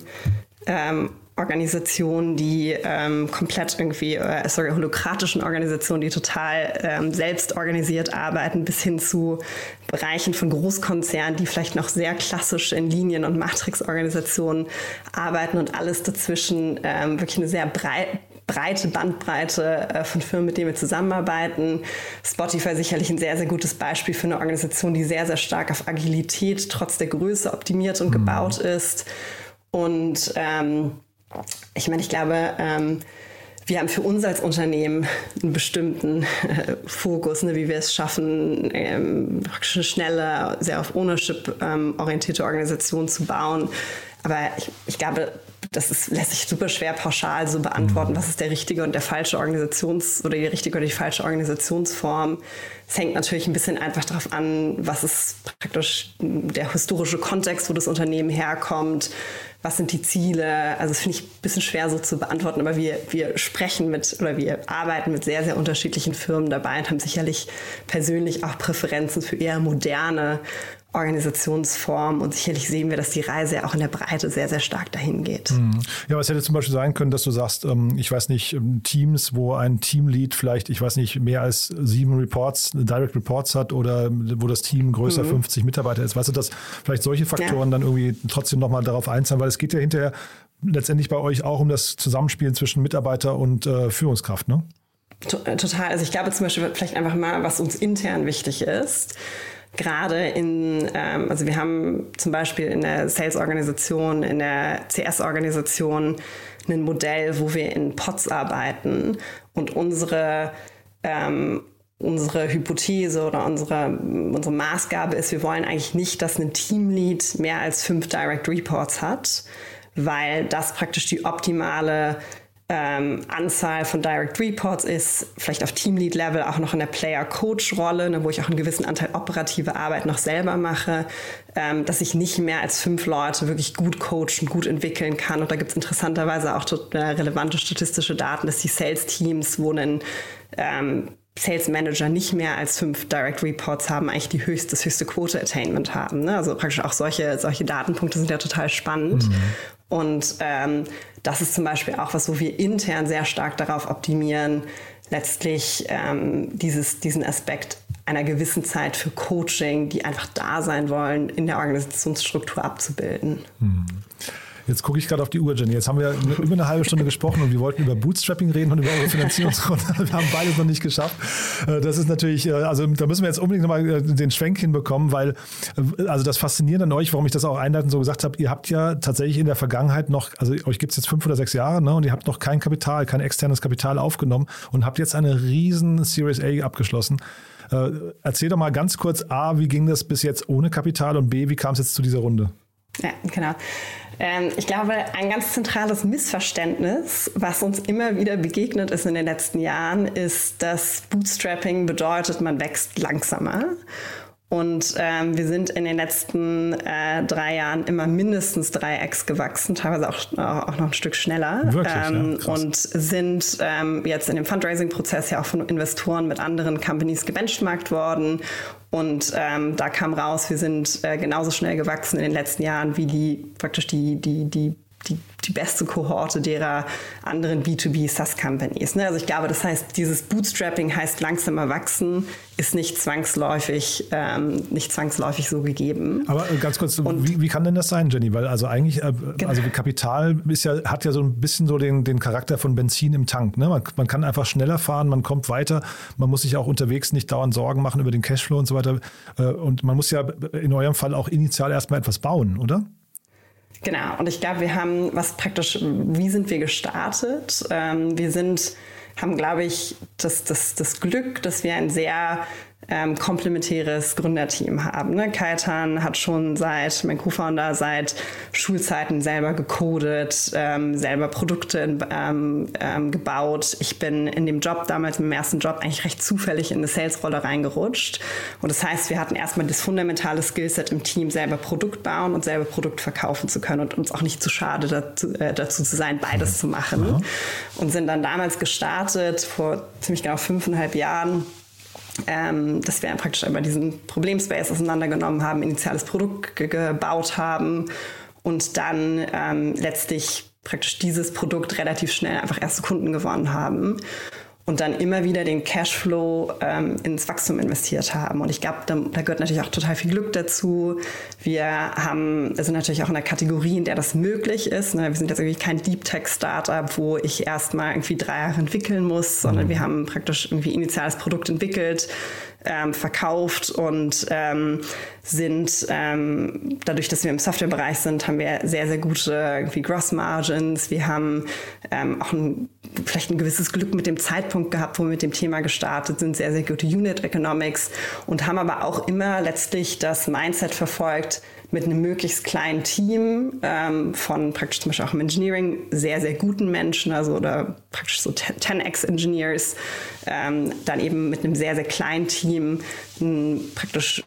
[SPEAKER 3] ähm, Organisationen, die ähm, komplett irgendwie, äh, sorry, holokratischen Organisationen, die total ähm, selbst organisiert arbeiten, bis hin zu Bereichen von Großkonzernen, die vielleicht noch sehr klassisch in Linien- und Matrixorganisationen arbeiten und alles dazwischen ähm, wirklich eine sehr breit, breite Bandbreite äh, von Firmen, mit denen wir zusammenarbeiten. Spotify sicherlich ein sehr, sehr gutes Beispiel für eine Organisation, die sehr, sehr stark auf Agilität trotz der Größe optimiert und mhm. gebaut ist. Und ähm, ich meine, ich glaube, ähm, wir haben für uns als Unternehmen einen bestimmten äh, Fokus, ne, wie wir es schaffen, ähm, eine schnelle, sehr auf Ownership ähm, orientierte Organisation zu bauen. Aber ich, ich glaube, das ist, lässt sich super schwer pauschal so beantworten, mhm. was ist der richtige und der falsche Organisations- oder die richtige oder die falsche Organisationsform. Es hängt natürlich ein bisschen einfach darauf an, was ist praktisch der historische Kontext, wo das Unternehmen herkommt, was sind die Ziele. Also das finde ich ein bisschen schwer so zu beantworten, aber wir, wir sprechen mit oder wir arbeiten mit sehr, sehr unterschiedlichen Firmen dabei und haben sicherlich persönlich auch Präferenzen für eher moderne Organisationsform und sicherlich sehen wir, dass die Reise auch in der Breite sehr, sehr stark dahin geht. Mhm.
[SPEAKER 1] Ja, was hätte zum Beispiel sein können, dass du sagst, ähm, ich weiß nicht, ähm, Teams, wo ein Teamlead vielleicht, ich weiß nicht, mehr als sieben Reports, Direct Reports hat oder wo das Team größer mhm. 50 Mitarbeiter ist. Weißt du, dass vielleicht solche Faktoren ja. dann irgendwie trotzdem nochmal darauf einzahlen, weil es geht ja hinterher letztendlich bei euch auch um das Zusammenspiel zwischen Mitarbeiter und äh, Führungskraft, ne?
[SPEAKER 3] Total. Also ich glaube zum Beispiel vielleicht einfach mal, was uns intern wichtig ist gerade in, ähm, also wir haben zum Beispiel in der Sales-Organisation, in der CS-Organisation ein Modell, wo wir in Pots arbeiten und unsere ähm, unsere Hypothese oder unsere, unsere Maßgabe ist, wir wollen eigentlich nicht, dass ein Teamlead mehr als fünf Direct Reports hat, weil das praktisch die optimale ähm, Anzahl von Direct Reports ist, vielleicht auf Teamlead-Level auch noch in der Player-Coach-Rolle, ne, wo ich auch einen gewissen Anteil operative Arbeit noch selber mache, ähm, dass ich nicht mehr als fünf Leute wirklich gut coachen, gut entwickeln kann. Und da gibt es interessanterweise auch äh, relevante statistische Daten, dass die Sales-Teams, wo ein ähm, Sales Manager nicht mehr als fünf Direct Reports haben, eigentlich die höchste, das höchste Quote-Attainment haben. Ne? Also praktisch auch solche, solche Datenpunkte sind ja total spannend. Mhm. Und ähm, das ist zum Beispiel auch was, wo wir intern sehr stark darauf optimieren, letztlich ähm, dieses, diesen Aspekt einer gewissen Zeit für Coaching, die einfach da sein wollen, in der Organisationsstruktur abzubilden.
[SPEAKER 1] Hm. Jetzt gucke ich gerade auf die Uhr, Jenny. Jetzt haben wir über eine halbe Stunde gesprochen und wir wollten über Bootstrapping reden und über eure Finanzierungsrunde. Wir haben beides noch nicht geschafft. Äh, das ist natürlich, äh, also da müssen wir jetzt unbedingt nochmal äh, den Schwenk hinbekommen, weil, also das Faszinierende an euch, warum ich das auch einleitend so gesagt habe, ihr habt ja tatsächlich in der Vergangenheit noch, also euch gibt es jetzt fünf oder sechs Jahre, ne, und ihr habt noch kein Kapital, kein externes Kapital aufgenommen und habt jetzt eine riesen Series A abgeschlossen. Äh, erzähl doch mal ganz kurz, A, wie ging das bis jetzt ohne Kapital und B, wie kam es jetzt zu dieser Runde?
[SPEAKER 3] Ja, genau. Ähm, ich glaube, ein ganz zentrales Missverständnis, was uns immer wieder begegnet ist in den letzten Jahren, ist, dass Bootstrapping bedeutet, man wächst langsamer. Und ähm, wir sind in den letzten äh, drei Jahren immer mindestens drei X gewachsen, teilweise auch, auch noch ein Stück schneller.
[SPEAKER 1] Wirklich,
[SPEAKER 3] ähm,
[SPEAKER 1] ja,
[SPEAKER 3] und sind ähm, jetzt in dem Fundraising-Prozess ja auch von Investoren mit anderen Companies gebenchmarkt worden. Und ähm, da kam raus, wir sind äh, genauso schnell gewachsen in den letzten Jahren wie die praktisch die, die, die die, die beste Kohorte derer anderen B2B SaaS Companies. Ne? Also ich glaube, das heißt, dieses Bootstrapping heißt langsamer wachsen, ist nicht zwangsläufig, ähm, nicht zwangsläufig so gegeben.
[SPEAKER 1] Aber äh, ganz kurz, wie, wie, kann denn das sein, Jenny? Weil also eigentlich, äh, genau. also Kapital ist ja, hat ja so ein bisschen so den, den Charakter von Benzin im Tank. Ne? Man, man kann einfach schneller fahren, man kommt weiter, man muss sich auch unterwegs nicht dauernd Sorgen machen über den Cashflow und so weiter. Äh, und man muss ja in eurem Fall auch initial erstmal etwas bauen, oder?
[SPEAKER 3] Genau, und ich glaube, wir haben was praktisch, wie sind wir gestartet? Ähm, wir sind, haben, glaube ich, das, das, das Glück, dass wir ein sehr ähm, komplementäres Gründerteam haben. Ne? Kaitan hat schon seit, mein Co-Founder, seit Schulzeiten selber gecodet, ähm, selber Produkte ähm, ähm, gebaut. Ich bin in dem Job, damals im ersten Job, eigentlich recht zufällig in eine Sales-Rolle reingerutscht. Und das heißt, wir hatten erstmal das fundamentale Skillset im Team, selber Produkt bauen und selber Produkt verkaufen zu können und uns auch nicht zu schade dazu, äh, dazu zu sein, beides zu machen. Ja. Und sind dann damals gestartet, vor ziemlich genau fünfeinhalb Jahren ähm, dass wir praktisch einmal diesen Problemspace auseinandergenommen haben, initiales Produkt gebaut haben und dann ähm, letztlich praktisch dieses Produkt relativ schnell einfach erste Kunden gewonnen haben und dann immer wieder den Cashflow ähm, ins Wachstum investiert haben. Und ich glaube, da, da, gehört natürlich auch total viel Glück dazu. Wir haben, sind natürlich auch in der Kategorie, in der das möglich ist. Ne? Wir sind jetzt irgendwie kein Deep Tech Startup, wo ich erstmal irgendwie drei Jahre entwickeln muss, sondern wir haben praktisch irgendwie initiales Produkt entwickelt, ähm, verkauft und ähm, sind ähm, dadurch, dass wir im Softwarebereich sind, haben wir sehr, sehr gute irgendwie Gross Margins. Wir haben ähm, auch ein, vielleicht ein gewisses Glück mit dem Zeitpunkt gehabt, wo wir mit dem Thema gestartet sind, sehr, sehr gute Unit Economics und haben aber auch immer letztlich das Mindset verfolgt, mit einem möglichst kleinen Team ähm, von praktisch zum Beispiel auch im Engineering sehr, sehr guten Menschen, also oder praktisch so 10x-Engineers, ähm, dann eben mit einem sehr, sehr kleinen Team praktisch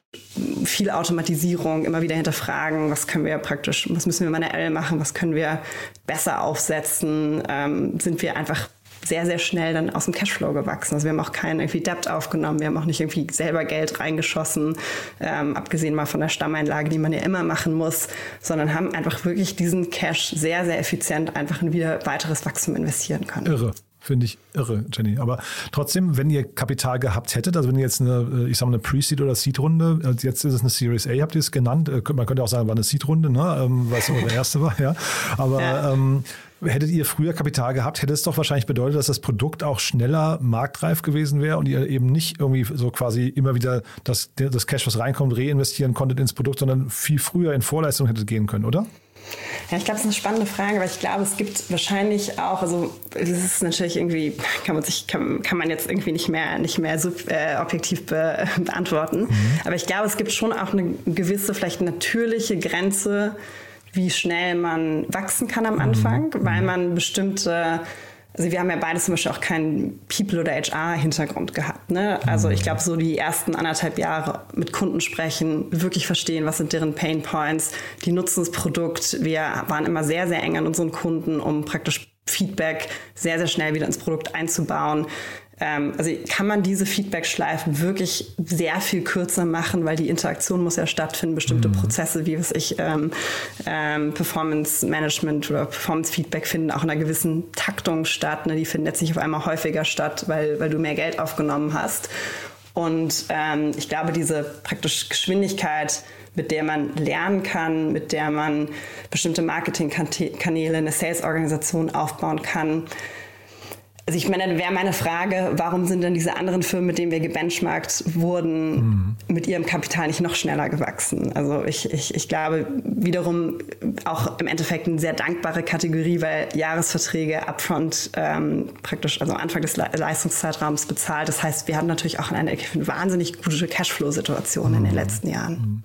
[SPEAKER 3] viel Automatisierung, immer wieder hinterfragen, was können wir praktisch, was müssen wir manuell machen, was können wir besser aufsetzen, ähm, sind wir einfach sehr, sehr schnell dann aus dem Cashflow gewachsen. Also wir haben auch keinen irgendwie Debt aufgenommen, wir haben auch nicht irgendwie selber Geld reingeschossen, ähm, abgesehen mal von der Stammeinlage, die man ja immer machen muss, sondern haben einfach wirklich diesen Cash sehr, sehr effizient einfach in wieder weiteres Wachstum investieren können.
[SPEAKER 1] Irre. Finde ich irre, Jenny. Aber trotzdem, wenn ihr Kapital gehabt hättet, also wenn ihr jetzt eine, ich sag mal, eine Pre-Seed- oder Seed-Runde, also jetzt ist es eine Series A, habt ihr es genannt. Äh, man könnte auch sagen, war eine Seed-Runde, ne? Ähm, was eure erste war, ja. Aber ja. Ähm, hättet ihr früher Kapital gehabt, hätte es doch wahrscheinlich bedeutet, dass das Produkt auch schneller marktreif gewesen wäre und ihr eben nicht irgendwie so quasi immer wieder das, das Cash, was reinkommt, reinvestieren konntet ins Produkt, sondern viel früher in Vorleistung hättet gehen können, oder?
[SPEAKER 3] Ja, ich glaube, es ist eine spannende Frage, weil ich glaube, es gibt wahrscheinlich auch, also das ist natürlich irgendwie, kann man sich, kann, kann man jetzt irgendwie nicht mehr, nicht mehr so äh, objektiv be, beantworten. Mhm. Aber ich glaube, es gibt schon auch eine gewisse, vielleicht natürliche Grenze, wie schnell man wachsen kann am Anfang, mhm. weil man bestimmte also wir haben ja beide zum Beispiel auch keinen People- oder HR-Hintergrund gehabt. Ne? Also ich glaube, so die ersten anderthalb Jahre mit Kunden sprechen, wirklich verstehen, was sind deren Pain Points, die nutzen das Produkt. Wir waren immer sehr, sehr eng an unseren Kunden, um praktisch Feedback sehr, sehr schnell wieder ins Produkt einzubauen. Ähm, also kann man diese Feedback-Schleifen wirklich sehr viel kürzer machen, weil die Interaktion muss ja stattfinden, bestimmte mhm. Prozesse, wie was ich ähm, ähm, Performance Management oder Performance Feedback finden auch in einer gewissen Taktung statt. Ne? Die finden jetzt nicht auf einmal häufiger statt, weil, weil du mehr Geld aufgenommen hast. Und ähm, ich glaube, diese praktisch Geschwindigkeit, mit der man lernen kann, mit der man bestimmte Marketingkanäle, eine Sales-Organisation aufbauen kann, also ich meine, wäre meine Frage, warum sind denn diese anderen Firmen, mit denen wir gebenchmarkt wurden, mhm. mit ihrem Kapital nicht noch schneller gewachsen? Also ich, ich, ich glaube wiederum auch im Endeffekt eine sehr dankbare Kategorie, weil Jahresverträge upfront ähm, praktisch, also Anfang des Le Leistungszeitraums bezahlt. Das heißt, wir hatten natürlich auch eine, eine wahnsinnig gute Cashflow-Situation mhm. in den mhm. letzten Jahren.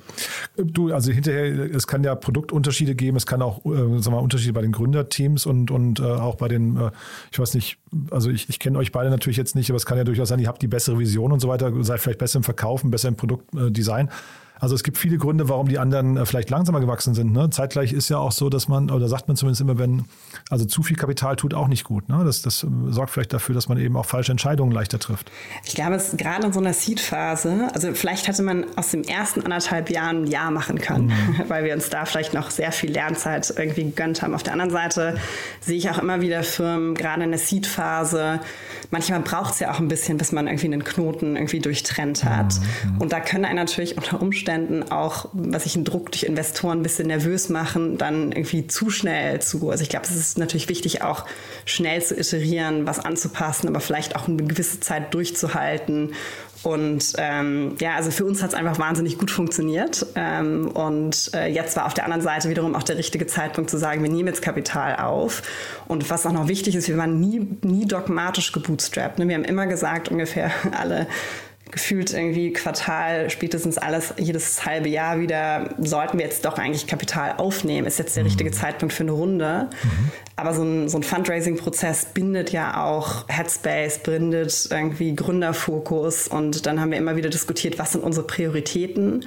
[SPEAKER 1] Mhm. Du, also hinterher, es kann ja Produktunterschiede geben, es kann auch äh, sagen wir, Unterschiede bei den Gründerteams und, und äh, auch bei den, äh, ich weiß nicht, also ich, ich kenne euch beide natürlich jetzt nicht, aber es kann ja durchaus sein, ihr habt die bessere Vision und so weiter, seid vielleicht besser im Verkaufen, besser im Produktdesign. Also es gibt viele Gründe, warum die anderen äh, vielleicht langsamer gewachsen sind. Ne? Zeitgleich ist ja auch so, dass man, oder sagt man zumindest immer, wenn, also zu viel Kapital tut auch nicht gut. Ne? Das, das sorgt vielleicht dafür, dass man eben auch falsche Entscheidungen leichter trifft.
[SPEAKER 3] Ich glaube, es ist gerade in so einer Seed-Phase, also vielleicht hätte man aus dem ersten anderthalb Jahren ein Jahr machen können, mhm. weil wir uns da vielleicht noch sehr viel Lernzeit irgendwie gegönnt haben. Auf der anderen Seite sehe ich auch immer wieder Firmen, gerade in der Seed-Phase, manchmal braucht es ja auch ein bisschen, bis man irgendwie einen Knoten irgendwie durchtrennt hat. Mhm. Und da können einen natürlich unter Umständen auch, was ich einen Druck durch Investoren ein bisschen nervös machen, dann irgendwie zu schnell zu. Also ich glaube, es ist natürlich wichtig, auch schnell zu iterieren, was anzupassen, aber vielleicht auch eine gewisse Zeit durchzuhalten und ähm, ja, also für uns hat es einfach wahnsinnig gut funktioniert. Ähm, und äh, jetzt war auf der anderen Seite wiederum auch der richtige Zeitpunkt zu sagen, wir nehmen jetzt Kapital auf. Und was auch noch wichtig ist, wir waren nie, nie dogmatisch gebootstrapped. Ne? Wir haben immer gesagt, ungefähr alle gefühlt irgendwie Quartal, spätestens alles, jedes halbe Jahr wieder, sollten wir jetzt doch eigentlich Kapital aufnehmen. Ist jetzt der mhm. richtige Zeitpunkt für eine Runde. Mhm. Aber so ein, so ein Fundraising-Prozess bindet ja auch Headspace, bindet irgendwie Gründerfokus. Und dann haben wir immer wieder diskutiert, was sind unsere Prioritäten.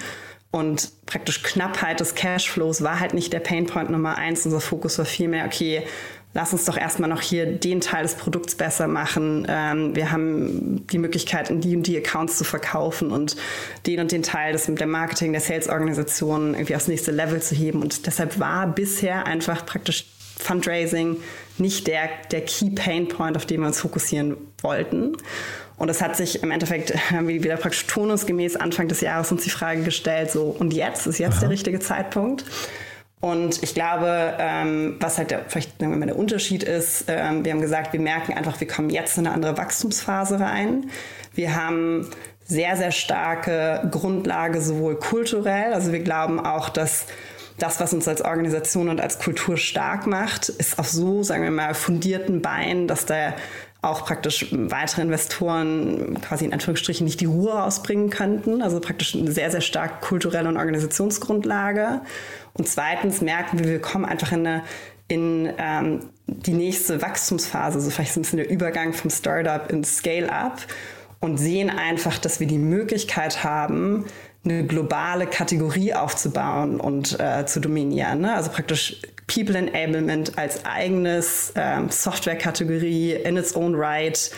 [SPEAKER 3] Und praktisch Knappheit des Cashflows war halt nicht der Painpoint Nummer eins. Unser Fokus war vielmehr, okay, lass uns doch erstmal noch hier den Teil des Produkts besser machen. Ähm, wir haben die Möglichkeit, in die und die Accounts zu verkaufen und den und den Teil des, der Marketing, der Sales-Organisation irgendwie aufs nächste Level zu heben. Und deshalb war bisher einfach praktisch Fundraising nicht der, der Key Pain Point, auf den wir uns fokussieren wollten. Und es hat sich im Endeffekt haben wir wieder praktisch tonusgemäß Anfang des Jahres uns die Frage gestellt, so und jetzt ist jetzt Aha. der richtige Zeitpunkt. Und ich glaube, ähm, was halt der, vielleicht sagen wir mal, der Unterschied ist, ähm, wir haben gesagt, wir merken einfach, wir kommen jetzt in eine andere Wachstumsphase rein. Wir haben sehr, sehr starke Grundlage, sowohl kulturell, also wir glauben auch, dass das, was uns als Organisation und als Kultur stark macht, ist auf so, sagen wir mal, fundierten Beinen, dass da auch praktisch weitere Investoren quasi in Anführungsstrichen nicht die Ruhe rausbringen könnten. Also praktisch eine sehr, sehr starke kulturelle und Organisationsgrundlage. Und zweitens merken wir, wir kommen einfach in eine in ähm, die nächste Wachstumsphase, so vielleicht so ein bisschen der Übergang vom Startup ins Scale-up und sehen einfach, dass wir die Möglichkeit haben, eine globale Kategorie aufzubauen und äh, zu dominieren. Ne? Also praktisch People Enablement als eigenes ähm, Software-Kategorie in its own right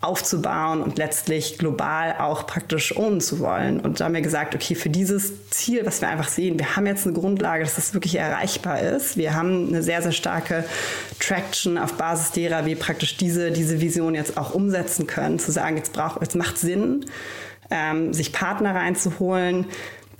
[SPEAKER 3] aufzubauen und letztlich global auch praktisch ownen zu wollen. Und da haben wir gesagt, okay, für dieses Ziel, was wir einfach sehen, wir haben jetzt eine Grundlage, dass das wirklich erreichbar ist. Wir haben eine sehr, sehr starke Traction auf Basis derer wir praktisch diese, diese Vision jetzt auch umsetzen können, zu sagen, jetzt braucht, jetzt macht Sinn, ähm, sich Partner reinzuholen,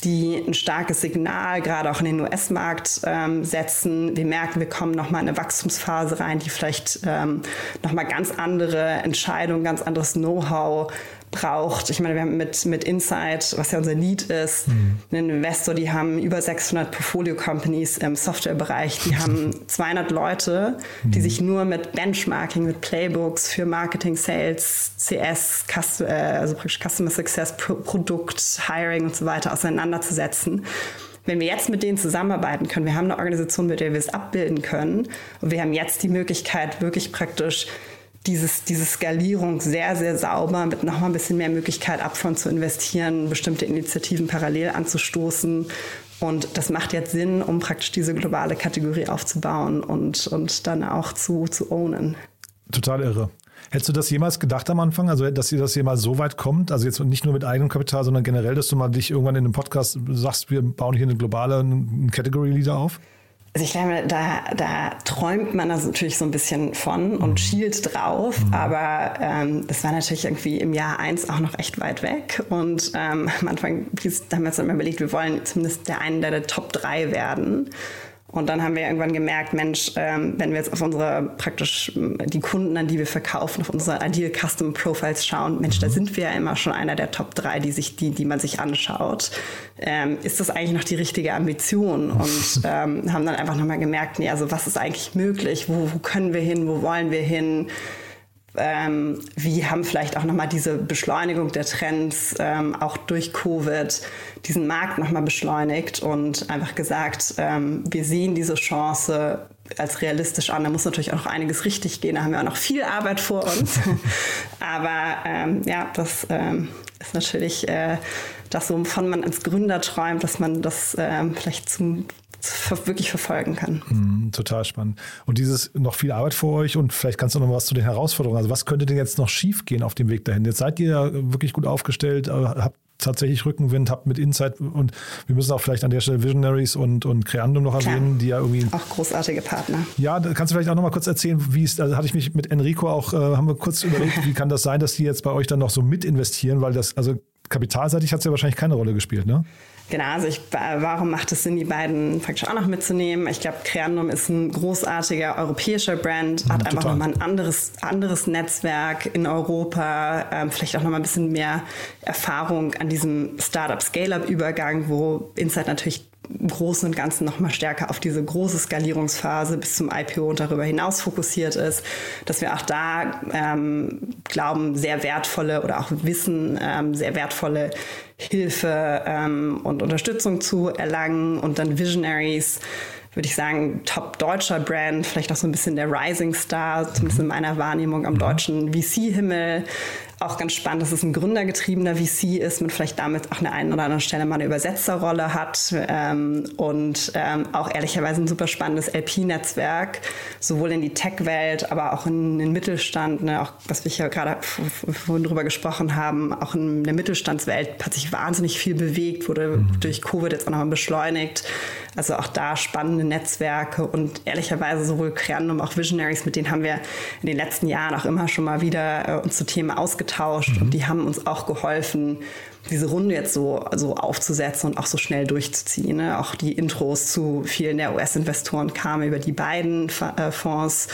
[SPEAKER 3] die ein starkes Signal gerade auch in den US-Markt ähm, setzen. Wir merken, wir kommen nochmal in eine Wachstumsphase rein, die vielleicht ähm, nochmal ganz andere Entscheidungen, ganz anderes Know-how braucht. Ich meine, wir haben mit, mit Insight, was ja unser Lead ist, mhm. einen Investor, die haben über 600 Portfolio-Companies im Softwarebereich. Die haben 200 Leute, die mhm. sich nur mit Benchmarking, mit Playbooks für Marketing, Sales, CS, Cust äh, also praktisch Customer Success, Pro Produkt, Hiring und so weiter auseinanderzusetzen wenn wir jetzt mit denen zusammenarbeiten können, wir haben eine Organisation, mit der wir es abbilden können und wir haben jetzt die Möglichkeit, wirklich praktisch dieses, diese Skalierung sehr, sehr sauber mit noch mal ein bisschen mehr Möglichkeit, upfront zu investieren, bestimmte Initiativen parallel anzustoßen. Und das macht jetzt Sinn, um praktisch diese globale Kategorie aufzubauen und, und dann auch zu, zu ownen.
[SPEAKER 1] Total irre. Hättest du das jemals gedacht am Anfang, also dass ihr das jemals so weit kommt? Also jetzt nicht nur mit eigenem Kapital, sondern generell, dass du mal dich irgendwann in einem Podcast sagst, wir bauen hier eine globale Category Leader auf?
[SPEAKER 3] Also ich glaube, da, da träumt man das natürlich so ein bisschen von und mhm. schielt drauf, mhm. aber ähm, das war natürlich irgendwie im Jahr eins auch noch echt weit weg. Und ähm, am Anfang haben wir uns dann überlegt, wir wollen zumindest der einen der, der Top 3 werden. Und dann haben wir irgendwann gemerkt, Mensch, ähm, wenn wir jetzt auf unsere praktisch die Kunden, an die wir verkaufen, auf unsere Ideal Custom Profiles schauen, Mensch, da sind wir ja immer schon einer der Top 3, die sich, die, die man sich anschaut. Ähm, ist das eigentlich noch die richtige Ambition? Und ähm, haben dann einfach nochmal gemerkt, nee, also was ist eigentlich möglich? Wo, wo können wir hin? Wo wollen wir hin? Ähm, wie haben vielleicht auch nochmal diese Beschleunigung der Trends ähm, auch durch Covid diesen Markt nochmal beschleunigt und einfach gesagt, ähm, wir sehen diese Chance als realistisch an. Da muss natürlich auch noch einiges richtig gehen. Da haben wir auch noch viel Arbeit vor uns. Aber ähm, ja, das ähm, ist natürlich äh, das, wovon man als Gründer träumt, dass man das ähm, vielleicht zum wirklich verfolgen kann.
[SPEAKER 1] Mm, total spannend. Und dieses noch viel Arbeit vor euch und vielleicht kannst du noch was zu den Herausforderungen. Also was könnte denn jetzt noch schief gehen auf dem Weg dahin? Jetzt seid ihr ja wirklich gut aufgestellt, äh, habt tatsächlich Rückenwind, habt mit Insight und wir müssen auch vielleicht an der Stelle Visionaries und, und Creandum noch Klar. erwähnen, die ja irgendwie.
[SPEAKER 3] Auch großartige Partner.
[SPEAKER 1] Ja, da kannst du vielleicht auch noch mal kurz erzählen, wie es, also hatte ich mich mit Enrico auch, äh, haben wir kurz überlegt, wie kann das sein, dass die jetzt bei euch dann noch so mit investieren, weil das, also kapitalseitig hat es ja wahrscheinlich keine Rolle gespielt, ne?
[SPEAKER 3] Genau, also ich, warum macht es Sinn, die beiden praktisch auch noch mitzunehmen? Ich glaube, Creandum ist ein großartiger europäischer Brand, hat ja, einfach nochmal ein anderes, anderes Netzwerk in Europa, ähm, vielleicht auch nochmal ein bisschen mehr Erfahrung an diesem Startup-Scale-Up-Übergang, wo Insight natürlich Großen und Ganzen noch mal stärker auf diese große Skalierungsphase bis zum IPO und darüber hinaus fokussiert ist, dass wir auch da ähm, glauben, sehr wertvolle oder auch wissen, ähm, sehr wertvolle Hilfe ähm, und Unterstützung zu erlangen. Und dann Visionaries würde ich sagen, top deutscher Brand, vielleicht auch so ein bisschen der Rising Star, zumindest in meiner Wahrnehmung am deutschen VC-Himmel, auch ganz spannend, dass es ein gründergetriebener VC ist, mit vielleicht damit auch eine einen oder anderen Stelle mal eine Übersetzerrolle hat ähm, und ähm, auch ehrlicherweise ein super spannendes LP-Netzwerk, sowohl in die Tech-Welt, aber auch in den Mittelstand, ne, auch was wir ja gerade vorhin drüber gesprochen haben, auch in der Mittelstandswelt hat sich wahnsinnig viel bewegt, wurde mhm. durch Covid jetzt auch nochmal beschleunigt. Also auch da spannende Netzwerke und ehrlicherweise sowohl Creandum, auch Visionaries, mit denen haben wir in den letzten Jahren auch immer schon mal wieder äh, uns zu Themen ausgetauscht mhm. und die haben uns auch geholfen, diese Runde jetzt so, so aufzusetzen und auch so schnell durchzuziehen. Ne? Auch die Intros zu vielen der US-Investoren kamen über die beiden äh, Fonds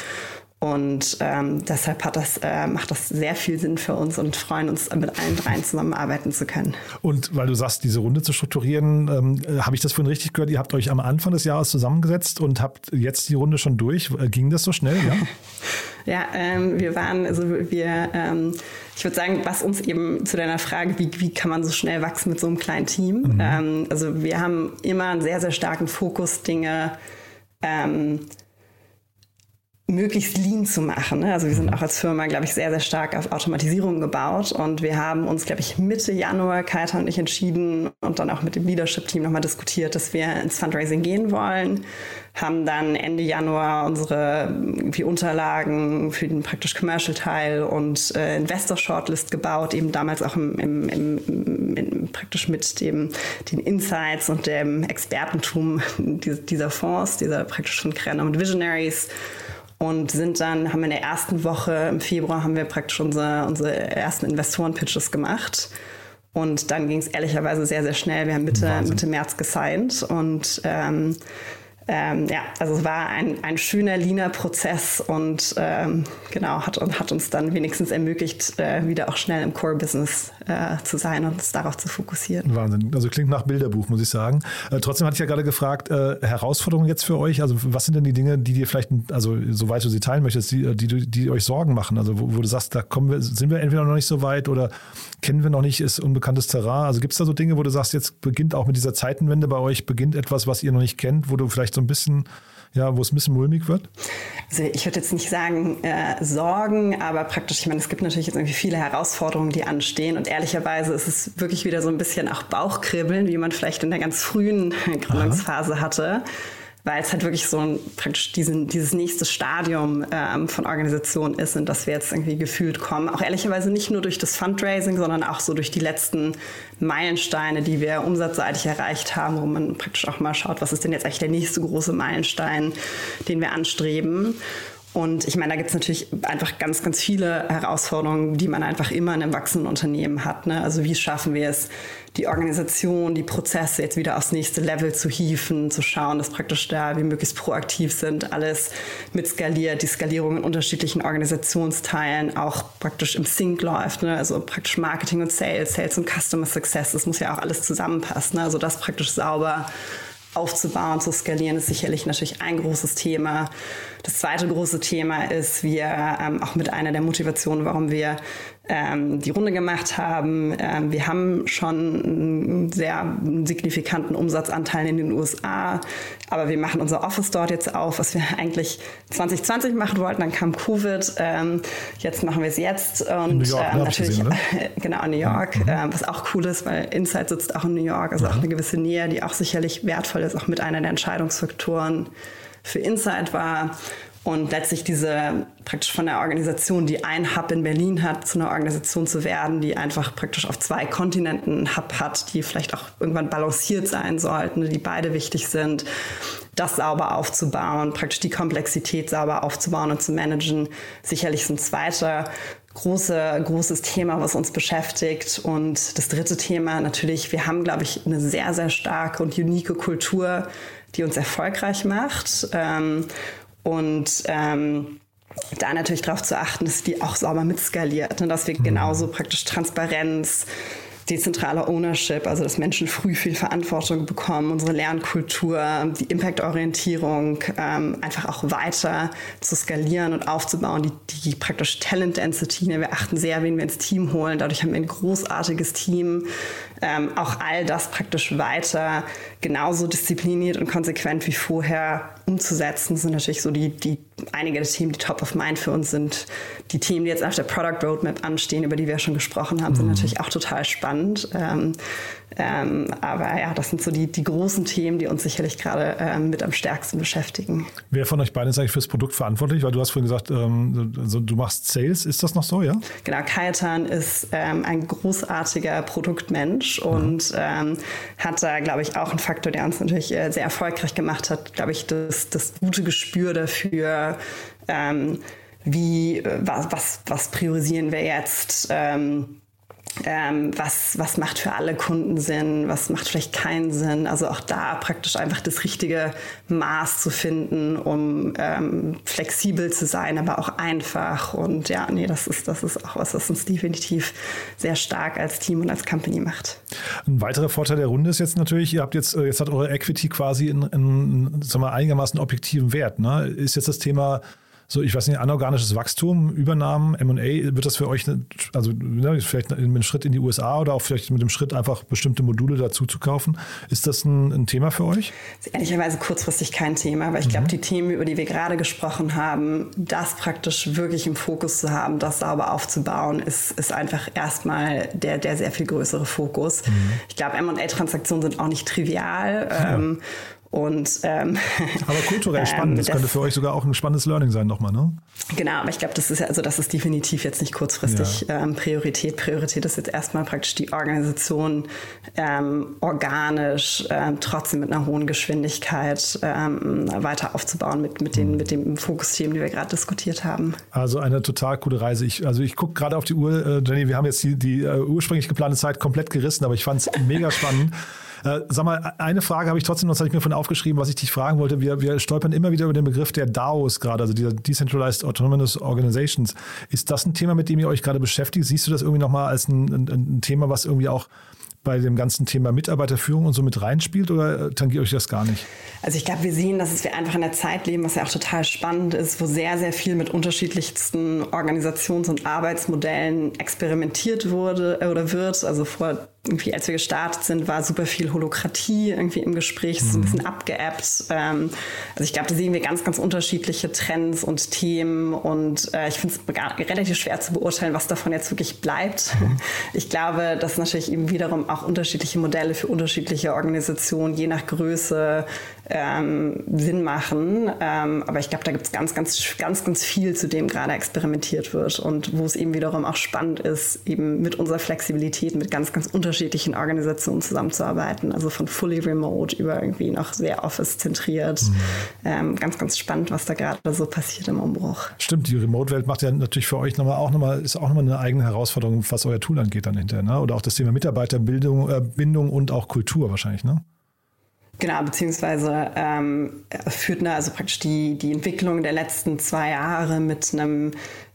[SPEAKER 3] und ähm, deshalb hat das, äh, macht das sehr viel Sinn für uns und freuen uns, mit allen dreien zusammenarbeiten zu können.
[SPEAKER 1] Und weil du sagst, diese Runde zu strukturieren, ähm, äh, habe ich das vorhin richtig gehört? Ihr habt euch am Anfang des Jahres zusammengesetzt und habt jetzt die Runde schon durch. Äh, ging das so schnell? Ja,
[SPEAKER 3] ja ähm, wir waren, also wir, ähm, ich würde sagen, was uns eben zu deiner Frage, wie, wie kann man so schnell wachsen mit so einem kleinen Team? Mhm. Ähm, also wir haben immer einen sehr, sehr starken Fokus, Dinge ähm, möglichst lean zu machen. Ne? Also wir sind mhm. auch als Firma, glaube ich, sehr, sehr stark auf Automatisierung gebaut und wir haben uns, glaube ich, Mitte Januar, Kaita und ich entschieden und dann auch mit dem Leadership-Team nochmal diskutiert, dass wir ins Fundraising gehen wollen, haben dann Ende Januar unsere wie Unterlagen für den praktisch Commercial-Teil und äh, Investor-Shortlist gebaut, eben damals auch im, im, im, im, praktisch mit dem, den Insights und dem Expertentum dieser Fonds, dieser praktisch von Krenner und Visionaries und sind dann, haben in der ersten Woche im Februar haben wir praktisch unsere, unsere ersten Investoren-Pitches gemacht. Und dann ging es ehrlicherweise sehr, sehr schnell. Wir haben Mitte, Mitte März gesigned und ähm, ähm, ja, also es war ein, ein schöner, leaner Prozess und ähm, genau, hat, hat uns dann wenigstens ermöglicht, äh, wieder auch schnell im Core-Business äh, zu sein und uns darauf zu fokussieren.
[SPEAKER 1] Wahnsinn. Also klingt nach Bilderbuch, muss ich sagen. Äh, trotzdem hatte ich ja gerade gefragt, äh, Herausforderungen jetzt für euch. Also was sind denn die Dinge, die dir vielleicht, also soweit du sie teilen möchtest, die, die, die euch Sorgen machen? Also wo, wo, du sagst, da kommen wir, sind wir entweder noch nicht so weit oder kennen wir noch nicht, ist unbekanntes Terrain. Also gibt es da so Dinge, wo du sagst, jetzt beginnt auch mit dieser Zeitenwende bei euch, beginnt etwas, was ihr noch nicht kennt, wo du vielleicht so ein bisschen, ja, wo es ein bisschen mulmig wird?
[SPEAKER 3] Also ich würde jetzt nicht sagen äh, Sorgen, aber praktisch, ich meine, es gibt natürlich jetzt irgendwie viele Herausforderungen, die anstehen und ehrlicherweise ist es wirklich wieder so ein bisschen auch Bauchkribbeln, wie man vielleicht in der ganz frühen Gründungsphase hatte weil es halt wirklich so ein, praktisch diesen, dieses nächste Stadium ähm, von Organisation ist, in das wir jetzt irgendwie gefühlt kommen. Auch ehrlicherweise nicht nur durch das Fundraising, sondern auch so durch die letzten Meilensteine, die wir umsatzseitig erreicht haben, wo man praktisch auch mal schaut, was ist denn jetzt eigentlich der nächste große Meilenstein, den wir anstreben. Und ich meine, da gibt es natürlich einfach ganz, ganz viele Herausforderungen, die man einfach immer in einem wachsenden Unternehmen hat. Ne? Also wie schaffen wir es, die Organisation, die Prozesse jetzt wieder aufs nächste Level zu hieven, zu schauen, dass praktisch da wir möglichst proaktiv sind, alles mit skaliert, die Skalierung in unterschiedlichen Organisationsteilen auch praktisch im Sync läuft. Ne? Also praktisch Marketing und Sales, Sales und Customer Success, das muss ja auch alles zusammenpassen. Ne? Also das praktisch sauber aufzubauen, zu skalieren, ist sicherlich natürlich ein großes Thema. Das zweite große Thema ist, wir ähm, auch mit einer der Motivationen, warum wir ähm, die Runde gemacht haben. Ähm, wir haben schon einen sehr signifikanten Umsatzanteil in den USA, aber wir machen unser Office dort jetzt auf, was wir eigentlich 2020 machen wollten. Dann kam Covid. Ähm, jetzt machen wir es jetzt und
[SPEAKER 1] in New York,
[SPEAKER 3] ähm, natürlich
[SPEAKER 1] gesehen, ne?
[SPEAKER 3] genau in New York,
[SPEAKER 1] Mhm.
[SPEAKER 3] ähm, was auch cool ist, weil Insight sitzt auch in New York, also auch eine gewisse Nähe, die auch sicherlich wertvoll ist, auch mit einer der Entscheidungsfaktoren für Insight war. Und letztlich diese praktisch von der Organisation, die ein Hub in Berlin hat, zu einer Organisation zu werden, die einfach praktisch auf zwei Kontinenten einen Hub hat, die vielleicht auch irgendwann balanciert sein sollten, die beide wichtig sind, das sauber aufzubauen, praktisch die Komplexität sauber aufzubauen und zu managen, sicherlich ist ein zweiter große, großes Thema, was uns beschäftigt. Und das dritte Thema natürlich, wir haben, glaube ich, eine sehr, sehr starke und unique Kultur, die uns erfolgreich macht. Ähm, und ähm, da natürlich darauf zu achten, dass die auch sauber mitskaliert und dass wir genauso praktisch Transparenz, dezentraler Ownership, also dass Menschen früh viel Verantwortung bekommen, unsere Lernkultur, die Impact-Orientierung ähm, einfach auch weiter zu skalieren und aufzubauen, die, die praktisch Talent Density, ne, wir achten sehr, wen wir ins Team holen, dadurch haben wir ein großartiges Team, ähm, auch all das praktisch weiter genauso diszipliniert und konsequent wie vorher umzusetzen, sind natürlich so die, die einige der Themen, die top of mind für uns sind. Die Themen, die jetzt auf der Product Roadmap anstehen, über die wir schon gesprochen haben, sind natürlich auch total spannend. Ähm, ähm, aber ja, das sind so die, die großen Themen, die uns sicherlich gerade ähm, mit am stärksten beschäftigen.
[SPEAKER 1] Wer von euch beiden ist eigentlich fürs Produkt verantwortlich? Weil du hast vorhin gesagt, ähm, also du machst Sales. Ist das noch so, ja?
[SPEAKER 3] Genau, Kajetan ist ähm, ein großartiger Produktmensch und ähm, hat da, glaube ich, auch einen Faktor, der uns natürlich äh, sehr erfolgreich gemacht hat, glaube ich, das, das gute Gespür dafür, ähm, wie, äh, was, was, was priorisieren wir jetzt, ähm, ähm, was, was macht für alle Kunden Sinn, was macht vielleicht keinen Sinn. Also auch da praktisch einfach das richtige Maß zu finden, um ähm, flexibel zu sein, aber auch einfach. Und ja, nee, das ist, das ist auch was, was uns definitiv sehr stark als Team und als Company macht.
[SPEAKER 1] Ein weiterer Vorteil der Runde ist jetzt natürlich, ihr habt jetzt, äh, jetzt hat eure Equity quasi in, in sagen wir, einigermaßen objektiven Wert. Ne? Ist jetzt das Thema so, ich weiß nicht, anorganisches Wachstum, Übernahmen, M&A, wird das für euch, also ne, vielleicht mit einem Schritt in die USA oder auch vielleicht mit dem Schritt einfach bestimmte Module dazu zu kaufen, ist das ein, ein Thema für euch?
[SPEAKER 3] Ehrlicherweise kurzfristig kein Thema, weil ich glaube, die Themen, über die wir gerade gesprochen haben, das praktisch wirklich im Fokus zu haben, das sauber aufzubauen, ist, ist einfach erstmal der, der sehr viel größere Fokus. Ich glaube, M&A-Transaktionen sind auch nicht trivial. Ähm, und, ähm,
[SPEAKER 1] Aber kulturell spannend. Das,
[SPEAKER 3] das
[SPEAKER 1] könnte für euch sogar auch ein spannendes Learning sein nochmal, ne?
[SPEAKER 3] Genau, aber ich glaube, das ist ja, also das ist definitiv jetzt nicht kurzfristig ähm, Priorität. Priorität ist jetzt erstmal praktisch die Organisation ähm, organisch, ähm, trotzdem mit einer hohen Geschwindigkeit ähm, weiter aufzubauen mit, mit, den, mit dem Fokusthemen, die wir gerade diskutiert haben.
[SPEAKER 1] Also eine total coole Reise. Ich, also ich gucke gerade auf die Uhr, äh, Jenny, wir haben jetzt die, die uh, ursprünglich geplante Zeit komplett gerissen, aber ich fand es mega spannend. Äh, sag mal, eine Frage habe ich trotzdem, das habe ich mir von aufgeschrieben, was ich dich fragen wollte. Wir, wir stolpern immer wieder über den Begriff der DAOs gerade, also dieser Decentralized Autonomous Organizations. Ist das ein Thema, mit dem ihr euch gerade beschäftigt? Siehst du das irgendwie nochmal als ein, ein, ein Thema, was irgendwie auch bei dem ganzen Thema Mitarbeiterführung und so mit reinspielt oder tangiert euch das gar nicht?
[SPEAKER 3] Also ich glaube, wir sehen, dass wir einfach in der Zeit leben, was ja auch total spannend ist, wo sehr, sehr viel mit unterschiedlichsten Organisations- und Arbeitsmodellen experimentiert wurde äh, oder wird. Also vor irgendwie, als wir gestartet sind, war super viel Holokratie irgendwie im Gespräch, ist so ein bisschen abgeappt. Ähm, also ich glaube, da sehen wir ganz, ganz unterschiedliche Trends und Themen und äh, ich finde es relativ schwer zu beurteilen, was davon jetzt wirklich bleibt. Ich glaube, dass natürlich eben wiederum auch unterschiedliche Modelle für unterschiedliche Organisationen, je nach Größe, ähm, Sinn machen. Ähm, aber ich glaube, da gibt es ganz, ganz, ganz, ganz viel, zu dem gerade experimentiert wird und wo es eben wiederum auch spannend ist, eben mit unserer Flexibilität mit ganz, ganz unterschiedlichen Organisationen zusammenzuarbeiten. Also von fully remote über irgendwie noch sehr office-zentriert. Mhm. Ähm, ganz, ganz spannend, was da gerade so passiert im Umbruch.
[SPEAKER 1] Stimmt, die Remote-Welt macht ja natürlich für euch nochmal auch nochmal, ist auch nochmal eine eigene Herausforderung, was euer Tool angeht dann hinterher, ne? Oder auch das Thema Mitarbeiterbildung, äh, Bindung und auch Kultur wahrscheinlich, ne?
[SPEAKER 3] Genau, beziehungsweise ähm, führt ne, also praktisch die, die Entwicklung der letzten zwei Jahre mit einem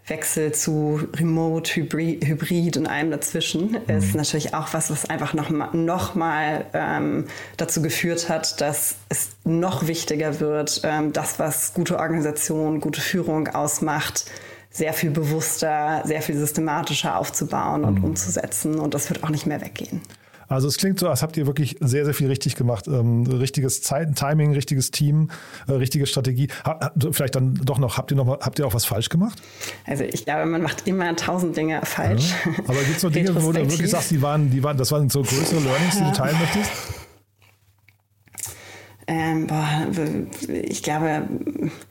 [SPEAKER 3] Wechsel zu Remote, Hybrid, Hybrid und allem dazwischen mhm. ist natürlich auch was, was einfach noch mal, noch mal ähm, dazu geführt hat, dass es noch wichtiger wird, ähm, das, was gute Organisation, gute Führung ausmacht, sehr viel bewusster, sehr viel systematischer aufzubauen und mhm. umzusetzen. Und das wird auch nicht mehr weggehen.
[SPEAKER 1] Also es klingt so, als habt ihr wirklich sehr, sehr viel richtig gemacht. Ähm, richtiges Zeit, Timing, richtiges Team, äh, richtige Strategie. Ha, vielleicht dann doch noch, habt ihr noch mal, habt ihr auch was falsch gemacht?
[SPEAKER 3] Also ich glaube, man macht immer tausend Dinge falsch.
[SPEAKER 1] Ja. Aber gibt es noch Dinge, wo du wirklich sagst, die waren, die waren, das waren so größere Learnings, die du teilen möchtest?
[SPEAKER 3] Ähm, boah, ich glaube.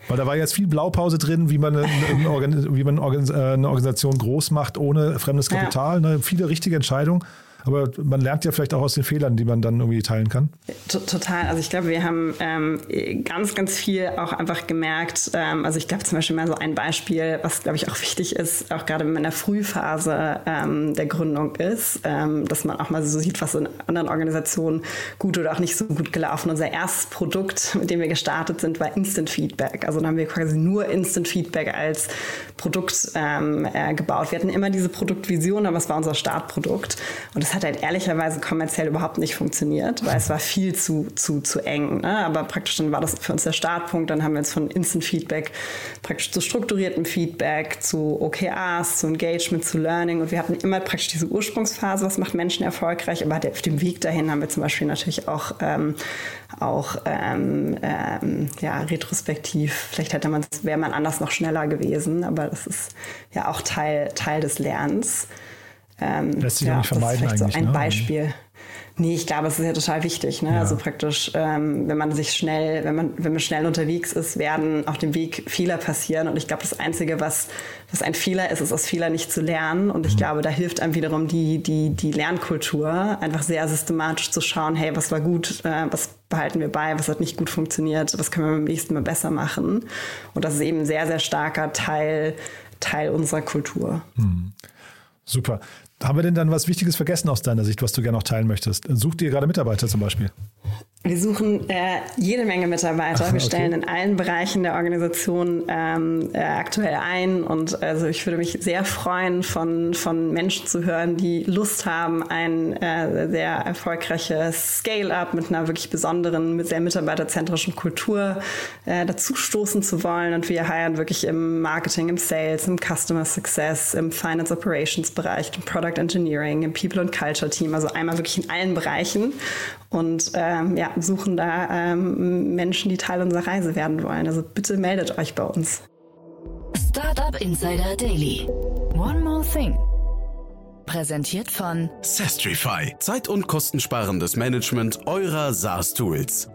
[SPEAKER 1] Weil da war jetzt viel Blaupause drin, wie man eine, eine, wie man äh, eine Organisation groß macht ohne fremdes Kapital. Ja. Ne? Viele richtige Entscheidungen. Aber man lernt ja vielleicht auch aus den Fehlern, die man dann irgendwie teilen kann.
[SPEAKER 3] Total. Also ich glaube, wir haben ähm, ganz, ganz viel auch einfach gemerkt. Ähm, also ich glaube zum Beispiel mal so ein Beispiel, was glaube ich auch wichtig ist, auch gerade wenn man in der Frühphase ähm, der Gründung ist, ähm, dass man auch mal so sieht, was in anderen Organisationen gut oder auch nicht so gut gelaufen. Unser erstes Produkt, mit dem wir gestartet sind, war Instant Feedback. Also dann haben wir quasi nur Instant Feedback als Produkt ähm, äh, gebaut. Wir hatten immer diese Produktvision, aber es war unser Startprodukt. Und das hat halt ehrlicherweise kommerziell überhaupt nicht funktioniert, weil es war viel zu, zu, zu eng. Ne? Aber praktisch dann war das für uns der Startpunkt. Dann haben wir jetzt von Instant Feedback praktisch zu strukturiertem Feedback, zu OKRs, zu Engagement, zu Learning. Und wir hatten immer praktisch diese Ursprungsphase, was macht Menschen erfolgreich. Aber auf dem Weg dahin haben wir zum Beispiel natürlich auch, ähm, auch ähm, ähm, ja, retrospektiv, vielleicht hätte man wäre man anders noch schneller gewesen, aber das ist ja auch Teil, Teil des Lernens.
[SPEAKER 1] Ähm, Lässt sich ja, nicht vermeiden
[SPEAKER 3] das ist. So ein ne? Beispiel. Nee, ich glaube, es ist ja total wichtig. Ne? Ja. Also praktisch, ähm, wenn man sich schnell, wenn man, wenn man schnell unterwegs ist, werden auf dem Weg Fehler passieren. Und ich glaube, das Einzige, was, was ein Fehler ist, ist aus Fehler nicht zu lernen. Und ich mhm. glaube, da hilft einem wiederum die, die, die Lernkultur, einfach sehr systematisch zu schauen, hey, was war gut, äh, was behalten wir bei, was hat nicht gut funktioniert, was können wir beim nächsten Mal besser machen. Und das ist eben ein sehr, sehr starker Teil, Teil unserer Kultur.
[SPEAKER 1] Mhm. Super. Haben wir denn dann was Wichtiges vergessen aus deiner Sicht, was du gerne noch teilen möchtest? Sucht ihr gerade Mitarbeiter zum Beispiel?
[SPEAKER 3] Wir suchen äh, jede Menge Mitarbeiter. Ach, wir stellen in allen Bereichen der Organisation ähm, äh, aktuell ein. Und also ich würde mich sehr freuen, von, von Menschen zu hören, die Lust haben, ein äh, sehr erfolgreiches Scale-up mit einer wirklich besonderen, mit sehr mitarbeiterzentrischen Kultur äh, dazu stoßen zu wollen. Und wir heiren wirklich im Marketing, im Sales, im Customer Success, im Finance Operations Bereich, im Product Engineering, im People and Culture Team. Also einmal wirklich in allen Bereichen. Und ähm, ja, suchen da ähm, Menschen, die Teil unserer Reise werden wollen. Also bitte meldet euch bei uns.
[SPEAKER 2] Startup Insider Daily. One more thing. Präsentiert von
[SPEAKER 4] Sestrify. Zeit- und kostensparendes Management eurer SaaS-Tools.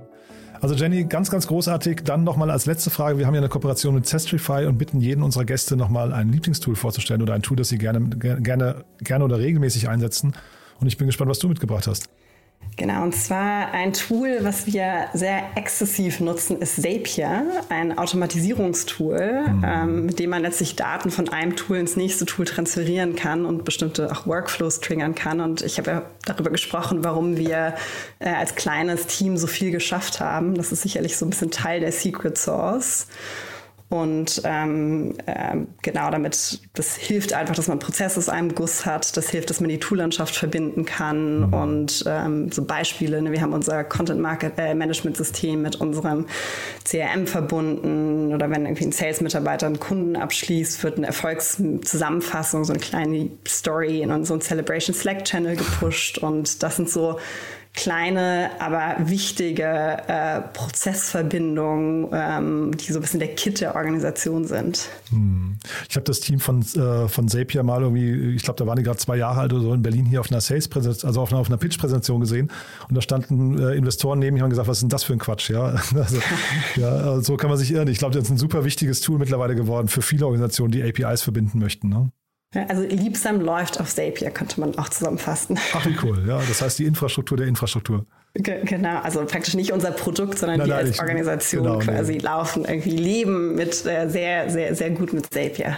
[SPEAKER 1] Also Jenny, ganz, ganz großartig. Dann nochmal als letzte Frage. Wir haben ja eine Kooperation mit Sestrify und bitten jeden unserer Gäste nochmal ein Lieblingstool vorzustellen oder ein Tool, das sie gerne, gerne, gerne oder regelmäßig einsetzen. Und ich bin gespannt, was du mitgebracht hast.
[SPEAKER 3] Genau, und zwar ein Tool, was wir sehr exzessiv nutzen, ist Zapier, ein Automatisierungstool, mhm. ähm, mit dem man letztlich Daten von einem Tool ins nächste Tool transferieren kann und bestimmte auch Workflows triggern kann. Und ich habe ja darüber gesprochen, warum wir äh, als kleines Team so viel geschafft haben. Das ist sicherlich so ein bisschen Teil der Secret Source. Und ähm, äh, genau damit, das hilft einfach, dass man Prozesse aus einem Guss hat. Das hilft, dass man die Toollandschaft verbinden kann. Mhm. Und ähm, so Beispiele, ne, wir haben unser Content Market äh, Management System mit unserem CRM verbunden. Oder wenn irgendwie ein Sales-Mitarbeiter einen Kunden abschließt, wird eine Erfolgszusammenfassung, so eine kleine Story in unseren Celebration Slack Channel gepusht. Und das sind so kleine, aber wichtige äh, Prozessverbindungen, ähm, die so ein bisschen der Kit der Organisation sind.
[SPEAKER 1] Hm. Ich habe das Team von, äh, von Zapier mal irgendwie, ich glaube, da waren die gerade zwei Jahre alt oder so in Berlin hier auf einer Sales-Präsentation, also auf einer, auf einer Pitch-Präsentation gesehen und da standen äh, Investoren neben mir und gesagt, was ist denn das für ein Quatsch? Ja, also, ja so kann man sich irren. Ich glaube, das ist ein super wichtiges Tool mittlerweile geworden für viele Organisationen, die APIs verbinden möchten. Ne?
[SPEAKER 3] Also Liebsam läuft auf Zapier, könnte man auch zusammenfassen.
[SPEAKER 1] Ach, wie cool. Ja, das heißt die Infrastruktur der Infrastruktur.
[SPEAKER 3] Ge genau, also praktisch nicht unser Produkt, sondern nein, wir als Organisation genau, quasi nee. laufen, irgendwie leben mit äh, sehr, sehr, sehr gut mit Zapier.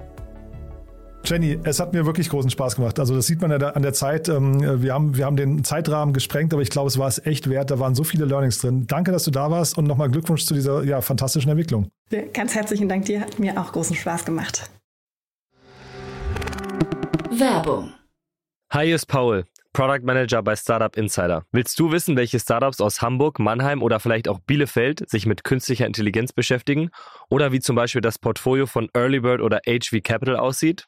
[SPEAKER 1] Jenny, es hat mir wirklich großen Spaß gemacht. Also das sieht man ja an der Zeit. Ähm, wir haben, wir haben den Zeitrahmen gesprengt, aber ich glaube, es war es echt wert. Da waren so viele Learnings drin. Danke, dass du da warst und nochmal Glückwunsch zu dieser ja, fantastischen Entwicklung.
[SPEAKER 3] Ganz herzlichen Dank dir. Hat mir auch großen Spaß gemacht.
[SPEAKER 2] Werbung.
[SPEAKER 5] Hi, hier ist Paul, Product Manager bei Startup Insider. Willst du wissen, welche Startups aus Hamburg, Mannheim oder vielleicht auch Bielefeld sich mit künstlicher Intelligenz beschäftigen? Oder wie zum Beispiel das Portfolio von Earlybird oder HV Capital aussieht?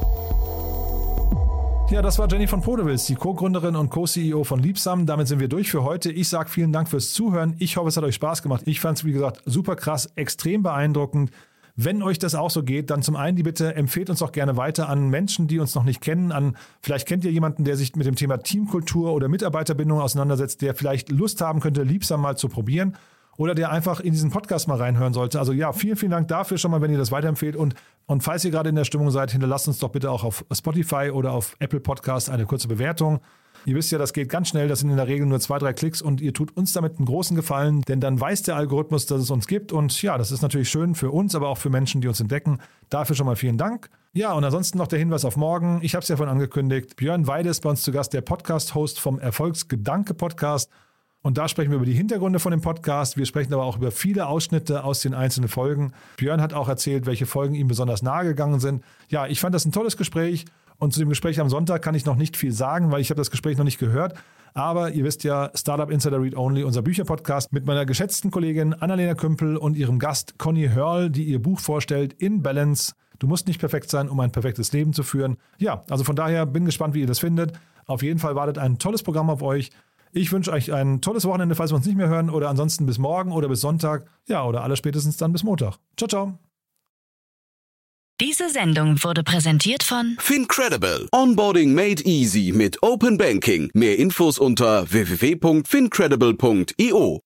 [SPEAKER 1] Ja, das war Jenny von Podewils, die Co-Gründerin und Co-CEO von Liebsam. Damit sind wir durch für heute. Ich sage vielen Dank fürs Zuhören. Ich hoffe, es hat euch Spaß gemacht. Ich fand es, wie gesagt, super krass, extrem beeindruckend. Wenn euch das auch so geht, dann zum einen die Bitte, empfehlt uns auch gerne weiter an Menschen, die uns noch nicht kennen. An vielleicht kennt ihr jemanden, der sich mit dem Thema Teamkultur oder Mitarbeiterbindung auseinandersetzt, der vielleicht Lust haben könnte, Liebsam mal zu probieren oder der einfach in diesen Podcast mal reinhören sollte. Also ja, vielen, vielen Dank dafür schon mal, wenn ihr das weiterempfehlt. Und, und falls ihr gerade in der Stimmung seid, hinterlasst uns doch bitte auch auf Spotify oder auf Apple Podcast eine kurze Bewertung. Ihr wisst ja, das geht ganz schnell. Das sind in der Regel nur zwei, drei Klicks und ihr tut uns damit einen großen Gefallen, denn dann weiß der Algorithmus, dass es uns gibt. Und ja, das ist natürlich schön für uns, aber auch für Menschen, die uns entdecken. Dafür schon mal vielen Dank. Ja, und ansonsten noch der Hinweis auf morgen. Ich habe es ja vorhin angekündigt. Björn Weide ist bei uns zu Gast, der Podcast-Host vom Erfolgsgedanke-Podcast. Und da sprechen wir über die Hintergründe von dem Podcast. Wir sprechen aber auch über viele Ausschnitte aus den einzelnen Folgen. Björn hat auch erzählt, welche Folgen ihm besonders nahe gegangen sind. Ja, ich fand das ein tolles Gespräch. Und zu dem Gespräch am Sonntag kann ich noch nicht viel sagen, weil ich habe das Gespräch noch nicht gehört. Aber ihr wisst ja, Startup Insider Read Only, unser Bücherpodcast mit meiner geschätzten Kollegin Annalena Kümpel und ihrem Gast Conny Hörl, die ihr Buch vorstellt, In Balance. Du musst nicht perfekt sein, um ein perfektes Leben zu führen. Ja, also von daher bin gespannt, wie ihr das findet. Auf jeden Fall wartet ein tolles Programm auf euch. Ich wünsche euch ein tolles Wochenende, falls wir uns nicht mehr hören, oder ansonsten bis morgen oder bis Sonntag. Ja, oder aller spätestens dann bis Montag. Ciao, ciao.
[SPEAKER 2] Diese Sendung wurde präsentiert von
[SPEAKER 4] Fincredible. Onboarding made easy mit Open Banking. Mehr Infos unter www.fincredible.io.